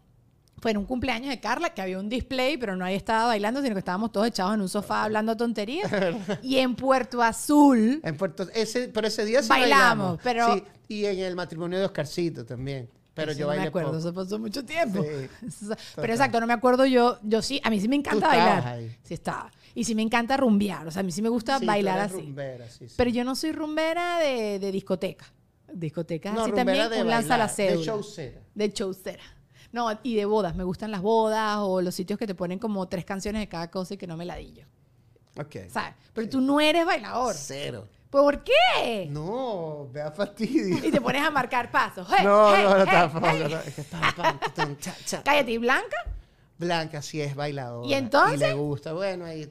fue en un cumpleaños de Carla, que había un display, pero no ahí estaba bailando, sino que estábamos todos echados en un sofá hablando tonterías. y en Puerto Azul, En Puerto, ese, pero ese día sí Bailamos, bailamos. pero- Sí, y en el matrimonio de Oscarcito también. Pero Eso yo no bailé me acuerdo, poco. eso pasó mucho tiempo. Sí, pero exacto, no me acuerdo yo, yo sí, a mí sí me encanta bailar. ahí. Sí estaba. Y sí me encanta rumbear, o sea, a mí sí me gusta Sí, bailar así. rumbera, sí, sí. Pero yo no soy rumbera de, de discoteca. Discotecas No, así también, un lanza la bailar, de cédula. showcera. De showcera. No, y de bodas. Me gustan las bodas o los sitios que te ponen como tres canciones de cada cosa y que no me ladillo. Ok. ¿Sabes? Pero tú no eres bailador. Cero. ¿Por qué? No, vea fastidio. Y te pones a marcar pasos. Hey, No, hey, no, no, hey, tampoco. no. Cállate, ¿y Blanca? Blanca sí es bailadora. ¿Y entonces? Y le gusta. Bueno, ahí,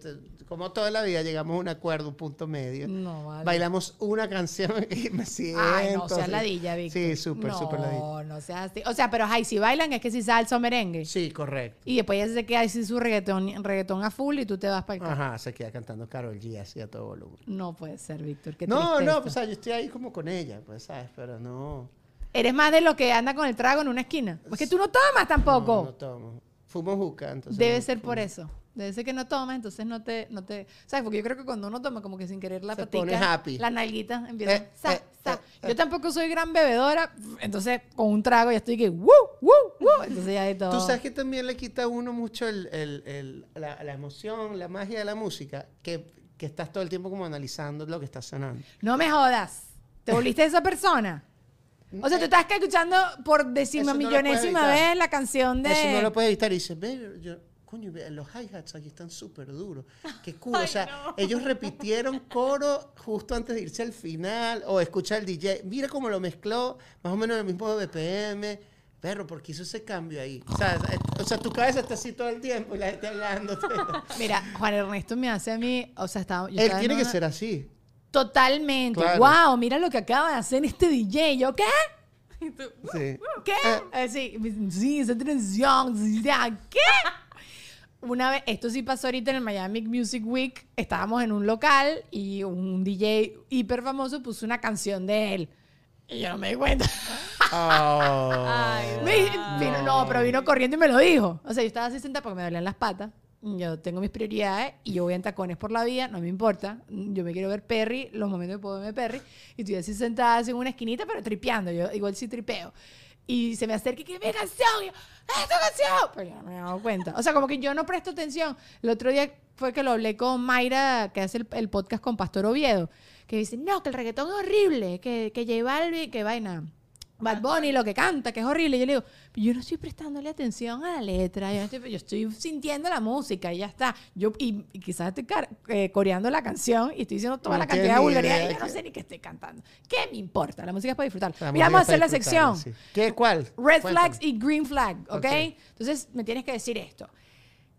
como toda la vida, llegamos a un acuerdo, un punto medio. No, vale. Bailamos una canción y me siento. Ay, no seas ladilla, Víctor. Sí, súper, súper ladilla. No, no seas así. O sea, pero ay, si bailan es que si salsa o merengue. Sí, correcto. Y después ya se queda así su reggaetón, reggaetón a full y tú te vas para el carro. Ajá, se queda cantando Carol G así a todo volumen. No puede ser, Víctor. Qué No, no, pues o sea, yo estoy ahí como con ella, pues, ¿sabes? Pero no. Eres más de lo que anda con el trago en una esquina. Pues que tú no tomas tampoco. No, no tomo. Fumo juca, entonces. Debe no- ser por eso. Debe ser que no tomas, entonces no te, no te... ¿Sabes? Porque yo creo que cuando uno toma, como que sin querer la Se patica, pone happy. la nalguita empieza... Eh, sa, eh, sa. eh, Yo tampoco soy gran bebedora, entonces con un trago ya estoy que... ¡Woo! ¡Woo! ¡Woo! Entonces ya de todo... Tú sabes que también le quita a uno mucho el, el- el- la, la emoción, la magia de la música, que, que estás todo el tiempo como analizando lo que está sonando. No me jodas. ¿Te volviste esa persona? O sea, tú estás escuchando por décima Eso no lo millonésima vez la canción de... Eso no lo puedes evitar. Y dices, yo, coño, los hi-hats aquí están súper duros. Qué cool. o sea, ellos repitieron coro justo antes de irse al final. O escucha el DJ. Mira cómo lo mezcló, más o menos en el mismo BPM. Perro, porque hizo ese cambio ahí. O sea, o sea, tu cabeza está así todo el tiempo y la gente hablando. Mira, Juan Ernesto me hace a mí... O sea, estaba... yo Él tiene que ser así. Totalmente. Claro. Wow, mira lo que acaba de hacer este DJ. ¿Yo qué? Y tú, Sí. ¿Qué? Eh, sí, sí, esa transición. ¿Qué? Una vez, esto sí pasó ahorita en el Miami Music Week. Estábamos en un local y un DJ hiper famoso puso una canción de él. Y yo no me di cuenta. Oh. Vi- vino- no, pero vino corriendo y me lo dijo. O sea, yo estaba así sentada porque me dolían las patas. Yo tengo mis prioridades y yo voy en tacones por la vía, no me importa. Yo me quiero ver Perry, los momentos que puedo verme Perry. Y estoy así sentada así en una esquinita, pero tripeando. Yo igual sí tripeo. Y se me acerca y que mi canción, y yo, ¡esta canción! Pero yo no me he dado cuenta. O sea, como que yo no presto atención. El otro día fue que lo hablé con Mayra, que hace el, el podcast con Pastor Oviedo, que dice, no, que el reggaetón es horrible, que, que J Balvin, que vaina. Bad Bunny, lo que canta, que es horrible. Yo le digo, yo no estoy prestándole atención a la letra, yo, no estoy, yo estoy sintiendo la música y ya está. Yo, y, y quizás estoy eh, coreando la canción y estoy diciendo toda No la cantidad de vulgaridad y yo no sé ni qué estoy cantando. ¿Qué me importa? La música es para disfrutar. Mira, vamos a hacer la sección. sí. ¿Qué? ¿Cuál? Red Cuéntame. flags y green flag, ¿ok? Ok. Entonces me tienes que decir esto.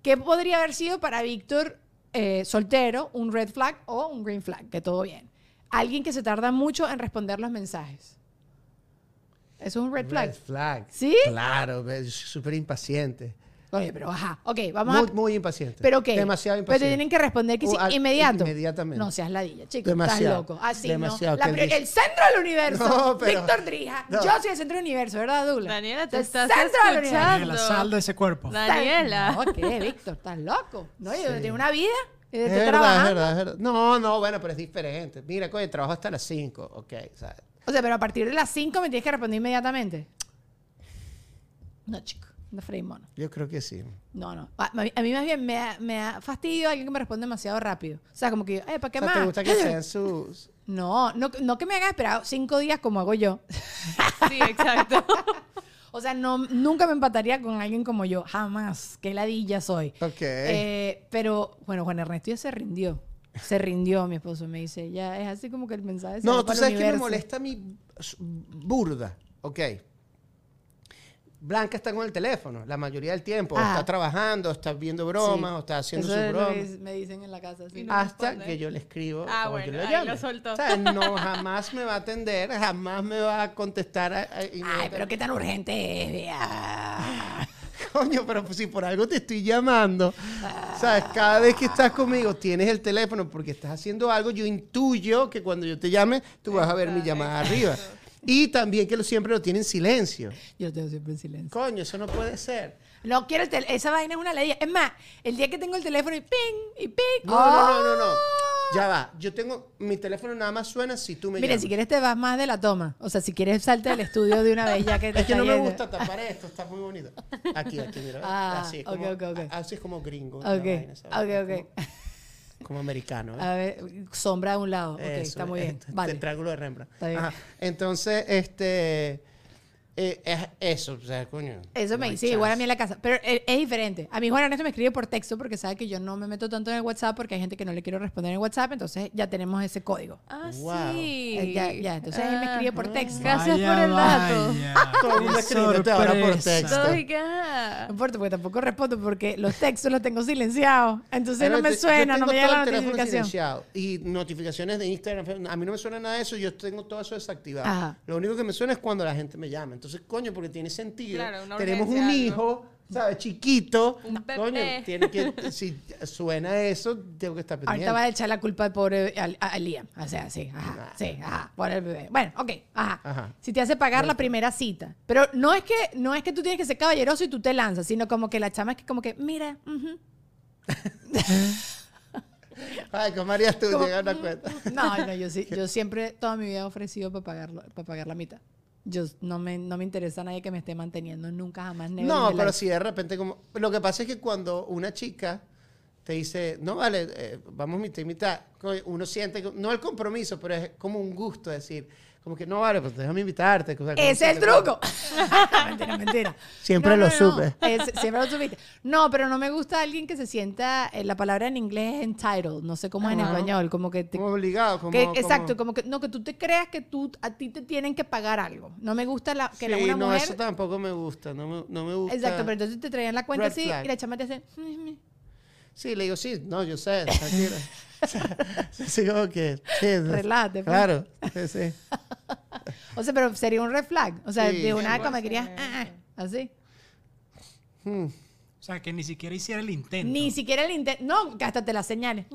¿Qué podría haber sido para Víctor eh, soltero un red flag o un green flag? Que todo bien. Alguien que se tarda mucho en responder los mensajes. Eso es un red flag. Red flag. ¿Sí? Claro, súper impaciente. Oye, pero ajá. Ok, vamos Muy, a... muy impaciente. ¿Pero qué? Demasiado Pero impaciente. te tienen que responder que sí, O inmediato. inmediatamente. No seas ladilla, chico. Demasiado. Estás loco. Así Demasiado. no. La dice- el centro del universo. No, pero- Víctor Drija. no. Yo soy el centro del universo, ¿verdad, Douglas? Daniela, te El estás centro del universo. escuchando. Daniela, sal de ese cuerpo. Daniela. No, ¿qué, Víctor? ¿Estás loco? No, yo Sí. tengo una vida. y Es verdad, es verdad, es verdad. No, no, bueno, pero es diferente. Mira, coño, trabajo hasta las 5. Ok, ¿sabes? O sea, pero a partir de las 5 me tienes que responder inmediatamente. No, chico. No freí mono. Yo creo que sí. No, no. A, a mí, a mí más bien me da, me da fastidio alguien que me responde demasiado rápido. O sea, como que, eh, ¿para qué O sea, más? ¿Te gusta que sean sus... No, no, no que me haga esperar cinco días como hago yo. Sí, exacto. O sea, no, nunca me empataría con alguien como yo. Jamás. Qué ladilla soy. Ok. Eh, pero, bueno, Juan Ernesto ya se rindió. Se rindió, mi esposo me dice. Ya es así como que el mensaje se No, tú sabes que me molesta s- burda. Ok. Blanca está con el teléfono la mayoría del tiempo. o Ah. está trabajando, o está viendo bromas, Sí. o está haciendo Eso es que bromas. me dicen en la casa. sí. Y no Hasta responde. que yo le escribo Ah, o bueno, yo le ahí lo soltó. O sea, no, jamás me va a atender, jamás me va a contestar. a- a- Ay, pero qué tan urgente es. Coño, pero si por algo te estoy llamando, sabes, cada vez que estás conmigo tienes el teléfono porque estás haciendo algo, yo intuyo que cuando yo te llame, tú vas a ver mi llamada arriba. Y también que lo, siempre lo tiene en silencio. Yo lo tengo siempre en silencio. Coño, eso no puede ser. No quiero el tel- Esa vaina es una ley. Es más, el día que tengo el teléfono y ping, y ping. No, no, no, no, no. Ya va. Yo tengo, mi teléfono nada más suena si tú me Mire, llamas. si quieres te vas más de la toma. O sea, si quieres salte del estudio de una vez ya que te Es que está no me yendo. gusta tapar esto, está muy bonito. Aquí, aquí, mira. Ah, así, ok, como, ok, ok. así es como gringo. Ok, vaina, ¿sabes? ok, ok. Como, como americano. ¿eh? A ver, sombra a un lado. Ok, Eso, está muy bien. este, Vale. El triángulo de Rembrandt. Está bien. Ajá. Entonces, este. Eh, es eso, o sea, coño. Eso no me hay dice, igual a mí en la casa. Pero es, es diferente. A mí Juan Ernesto me escribe por texto porque sabe que yo no me meto tanto en el WhatsApp porque hay gente que no le quiero responder en WhatsApp. Entonces ya tenemos ese código. Ah, Wow. sí. Eh, ya, ya. Entonces él me escribe por texto. Gracias Vaya, por el dato. Todo el mundo escribiéndote ahora por texto. Todo y que, ah. No importa, porque tampoco respondo porque los textos los tengo silenciados. Entonces Pero no me te- suena, no me llega la notificación. silenciado y notificaciones de Instagram. A mí no me suena nada de eso, yo tengo todo eso desactivado. Ajá. Lo único que me suena es cuando la gente me llama. Entonces, coño, porque tiene sentido. Claro, una Tenemos un hijo, ¿sabes? Chiquito. Un Coño, bebé. tiene que, si suena eso, tengo que estar pendiente. Ahorita va a echar la culpa al pobre al- a, a Liam. O sea, sí, ajá, Nah. sí, ajá, por el bebé. Bueno, ok, ajá. Ajá. Si te hace pagar la primera cita. Pero no es que no es que tú tienes que ser caballeroso y tú te lanzas, sino como que la chama es que como que, mira, ujú. Ay, ¿cómo harías tú? Llegar a una cuenta. No, no, yo yo siempre toda mi vida he ofrecido para pagarlo, para pagar la mitad. Yo no me, no me interesa a nadie que me esté manteniendo, nunca jamás No, pero si de repente como... Lo que pasa es que cuando una chica te dice, no, vale, eh, vamos mitad y mitad, uno siente, no el compromiso, pero es como un gusto decir, como que, no, vale, pues déjame invitarte. o sea, como Ese es el truco. mentira, mentira. Siempre lo supe. Es- siempre lo supiste. No, pero no me gusta alguien que se sienta, eh, la palabra en inglés es entitled, no sé cómo es en español, como que te- Como obligado, como... que- como- exacto, como que no que tú te creas que tú a ti te tienen que pagar algo. No me gusta la, que la- Sí, una no, mujer eso tampoco me gusta, no me, no me gusta. Exacto, pero entonces te traían la cuenta así flag. y la chama te hace Sí, le digo, sí, no, yo sé, tranquila. sí, como que... Sí, Relájate, pues. Claro, sí, sí. O sea, pero sería un red flag. O sea, Sí. de una cama puede querías ser. ah, ah, así. Hmm. O sea, que ni siquiera hiciera el intento. Ni siquiera el intento. No, que hasta te las señales.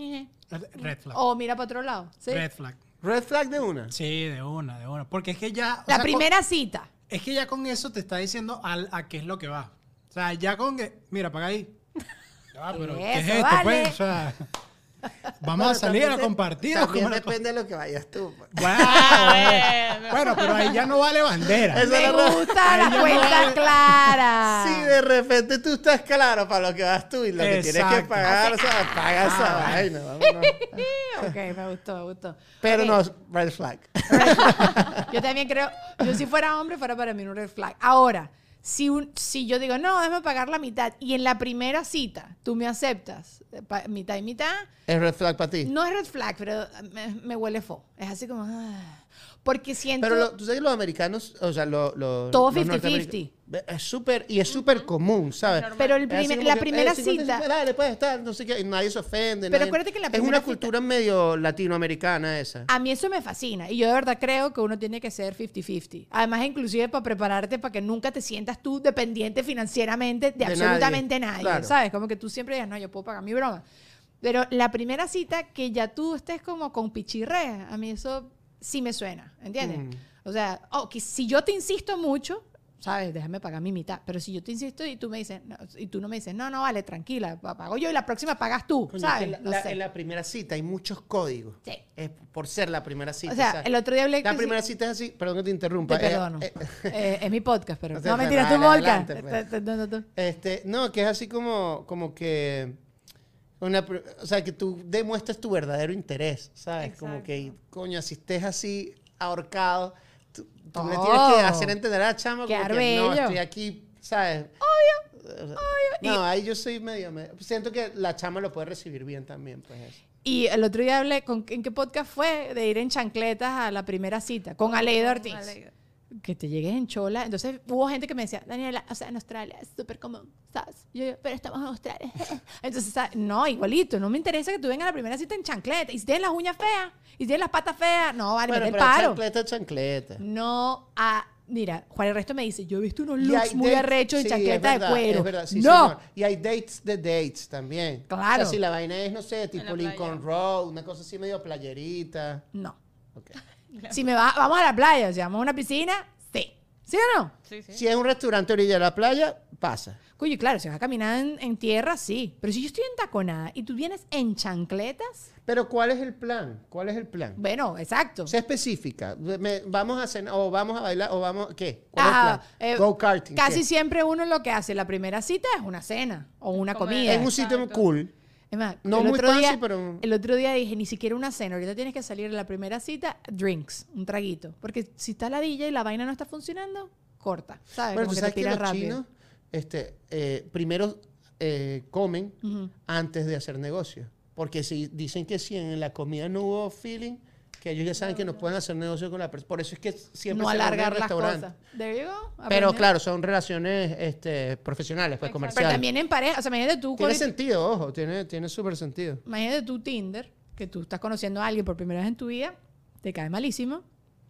Red flag. O mira para otro lado. ¿sí? Red flag. Red flag de una. Sí, de una, de una. Porque es que ya. o La sea, con- primera cita. es que ya con eso te está diciendo al- a qué es lo que va. O sea, ya con que. Mira, paga ahí. Ya va, pero ¿qué es esto, vale. pues? O sea, Vamos a salir a compartir. ¿o También depende de lo que vayas tú. pues. Bueno, bueno. bueno, pero ahí ya no vale bandera. Eso Me gusta Ahí la cuenta no- clara. Si de repente tú estás claro para lo que vas tú y lo que tienes que pagar, o sea, paga esa Ah. vaina. vámonos. Ok, me gustó, me gustó. Pero no, red flag. Yo también creo, yo si fuera hombre, fuera para mí un red flag. Ahora, si, un, si yo digo, no, déjame pagar la mitad, y en la primera cita tú me aceptas eh, pa- mitad y mitad, Es red flag para ti. no es red flag, pero me, me huele fo. Es así como, ah. Porque siento... Pero lo- tú sabes, los americanos, o sea, lo- lo- Todo los 50-50. norteamericanos, Es súper, y es súper común, ¿sabes? Pero el Es primer- la que, primera eh, 50, cita- Dale, puedes estar, no sé qué, nadie se ofende. Pero nadie- acuérdate que la Es primera una cita- cultura medio latinoamericana esa. A mí eso me fascina y yo de verdad creo que uno tiene que ser 50-50. Además, inclusive para prepararte para que nunca te sientas tú dependiente financieramente de, De absolutamente nadie, nadie, claro. ¿sabes? Como que tú siempre digas, no, yo puedo pagar mi broma. Pero la primera cita que ya tú estés como con pichirre, a mí eso sí me suena, ¿entiendes? Mm. O sea, oh, que si yo te insisto mucho, ¿sabes? Déjame pagar mi mitad. Pero si yo te insisto y tú me dices, no, y tú no me dices, no, no, vale, tranquila, pa- pago yo y la próxima pagas tú, Coño, ¿sabes? en, No la, sé. en la primera cita hay muchos códigos. Sí. Es por ser la primera cita. O sea, ¿sabes? el otro día hablé La que primera cita es así, perdón que te interrumpa. Te eh, perdono. eh, Eh, es mi podcast, pero. No, mentira, tu podcast. pues. Este, no, que es así como, como que. Una, pr- o sea, que tú demuestras tu verdadero interés, ¿sabes? Como que, coño, si estés así ahorcado, tú, tú le tienes que Oh. hacer entender a la chama como que no, estoy aquí, ¿sabes? Obvio. No, ahí yo soy medio, medio- Siento que la chama lo puede recibir bien también, pues eso. Y el otro día hablé, con, ¿en qué podcast fue? De ir en chancletas a la primera cita, con Aleida Ortiz. Aleida. Que te llegues en chola. Entonces hubo gente que me decía, Daniela, o sea, en Australia es súper común, ¿sabes? Y yo, pero estamos en Australia. Entonces, ¿sabes? no, igualito, no me interesa que tú vengas a la primera cita en chancleta. Y si tienes las uñas feas, y si tienes las patas feas, no, vale, Bueno, pero paro. chancleta, chancleta. No, a, mira, Juan el resto me dice, yo he visto unos looks muy arrechos en sí, chancleta es de cuero. es verdad, sí, no, señor. Y hay dates de dates también. Claro. O sea, si la vaina es, no sé, tipo. Lincoln Road, una cosa así medio playerita. no. Ok. Si me va, vamos a la playa, si vamos a una piscina, sí. ¿Sí o no? Sí, sí. Si es un restaurante a orilla de la playa, pasa. Coño, claro, si vas a caminar en, en tierra, sí. Pero si yo estoy en taconada y tú vienes en chancletas, Pero ¿cuál es el plan? ¿Cuál es el plan? bueno, exacto. Sea específica. Me- vamos a cenar, o vamos a bailar, o vamos, ¿qué? ¿Cuál Ah, es el eh, plan? Go karting. Casi ¿qué? siempre uno lo que hace la primera cita es una cena o una Comer. comida. Es un sitio Exacto. cool. Es más, No el muy otro día, pero- El otro día dije, ni siquiera una cena. Ahorita tienes que salir en la primera cita, drinks, un traguito. Porque si está la DJ y la vaina no está funcionando, corta. ¿Sabes? Bueno, Como tú que sabes te que los rápido. chinos este, eh, primero eh, comen Ujú. antes de hacer negocio. Porque si dicen que si en la comida no hubo feeling, que ellos ya saben que no pueden hacer negocio con la persona. Por eso es que siempre No se alargar las cosas. There you go. Pero claro, son relaciones este, profesionales, pues Exacto. comerciales. Pero también en pareja. O sea, imagínate tú, Tiene sentido, ojo, tiene, tiene súper sentido. imagínate tú Tinder, que tú estás conociendo a alguien por primera vez en tu vida, te cae malísimo,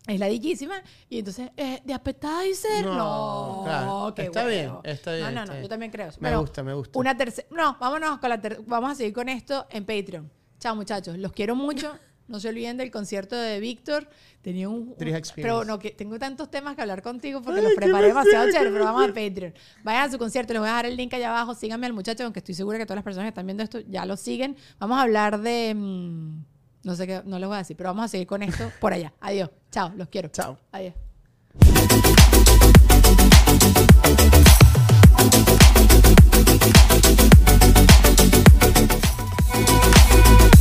es ladillísima, y entonces, eh, ¿de appetizer? No, No, claro. qué Está bien, está bien, No, no, está no, bien. yo también creo eso. Me Pero gusta, me gusta. Una tercera, no, vámonos con la ter- vamos a seguir con esto en Patreon. Chao muchachos, los quiero mucho. No se olviden del concierto de Víctor. Tenía un, pero no que tengo tantos temas que hablar contigo porque los preparé demasiado chévere, pero vamos a Patreon. Vayan a su concierto, les voy a dejar el link allá abajo. Síganme al muchacho, aunque estoy segura que todas las personas que están viendo esto ya lo siguen. Vamos a hablar de mm, no sé qué, no les voy a decir, pero vamos a seguir con esto por allá. Adiós. Chao, los quiero. Chao. Adiós.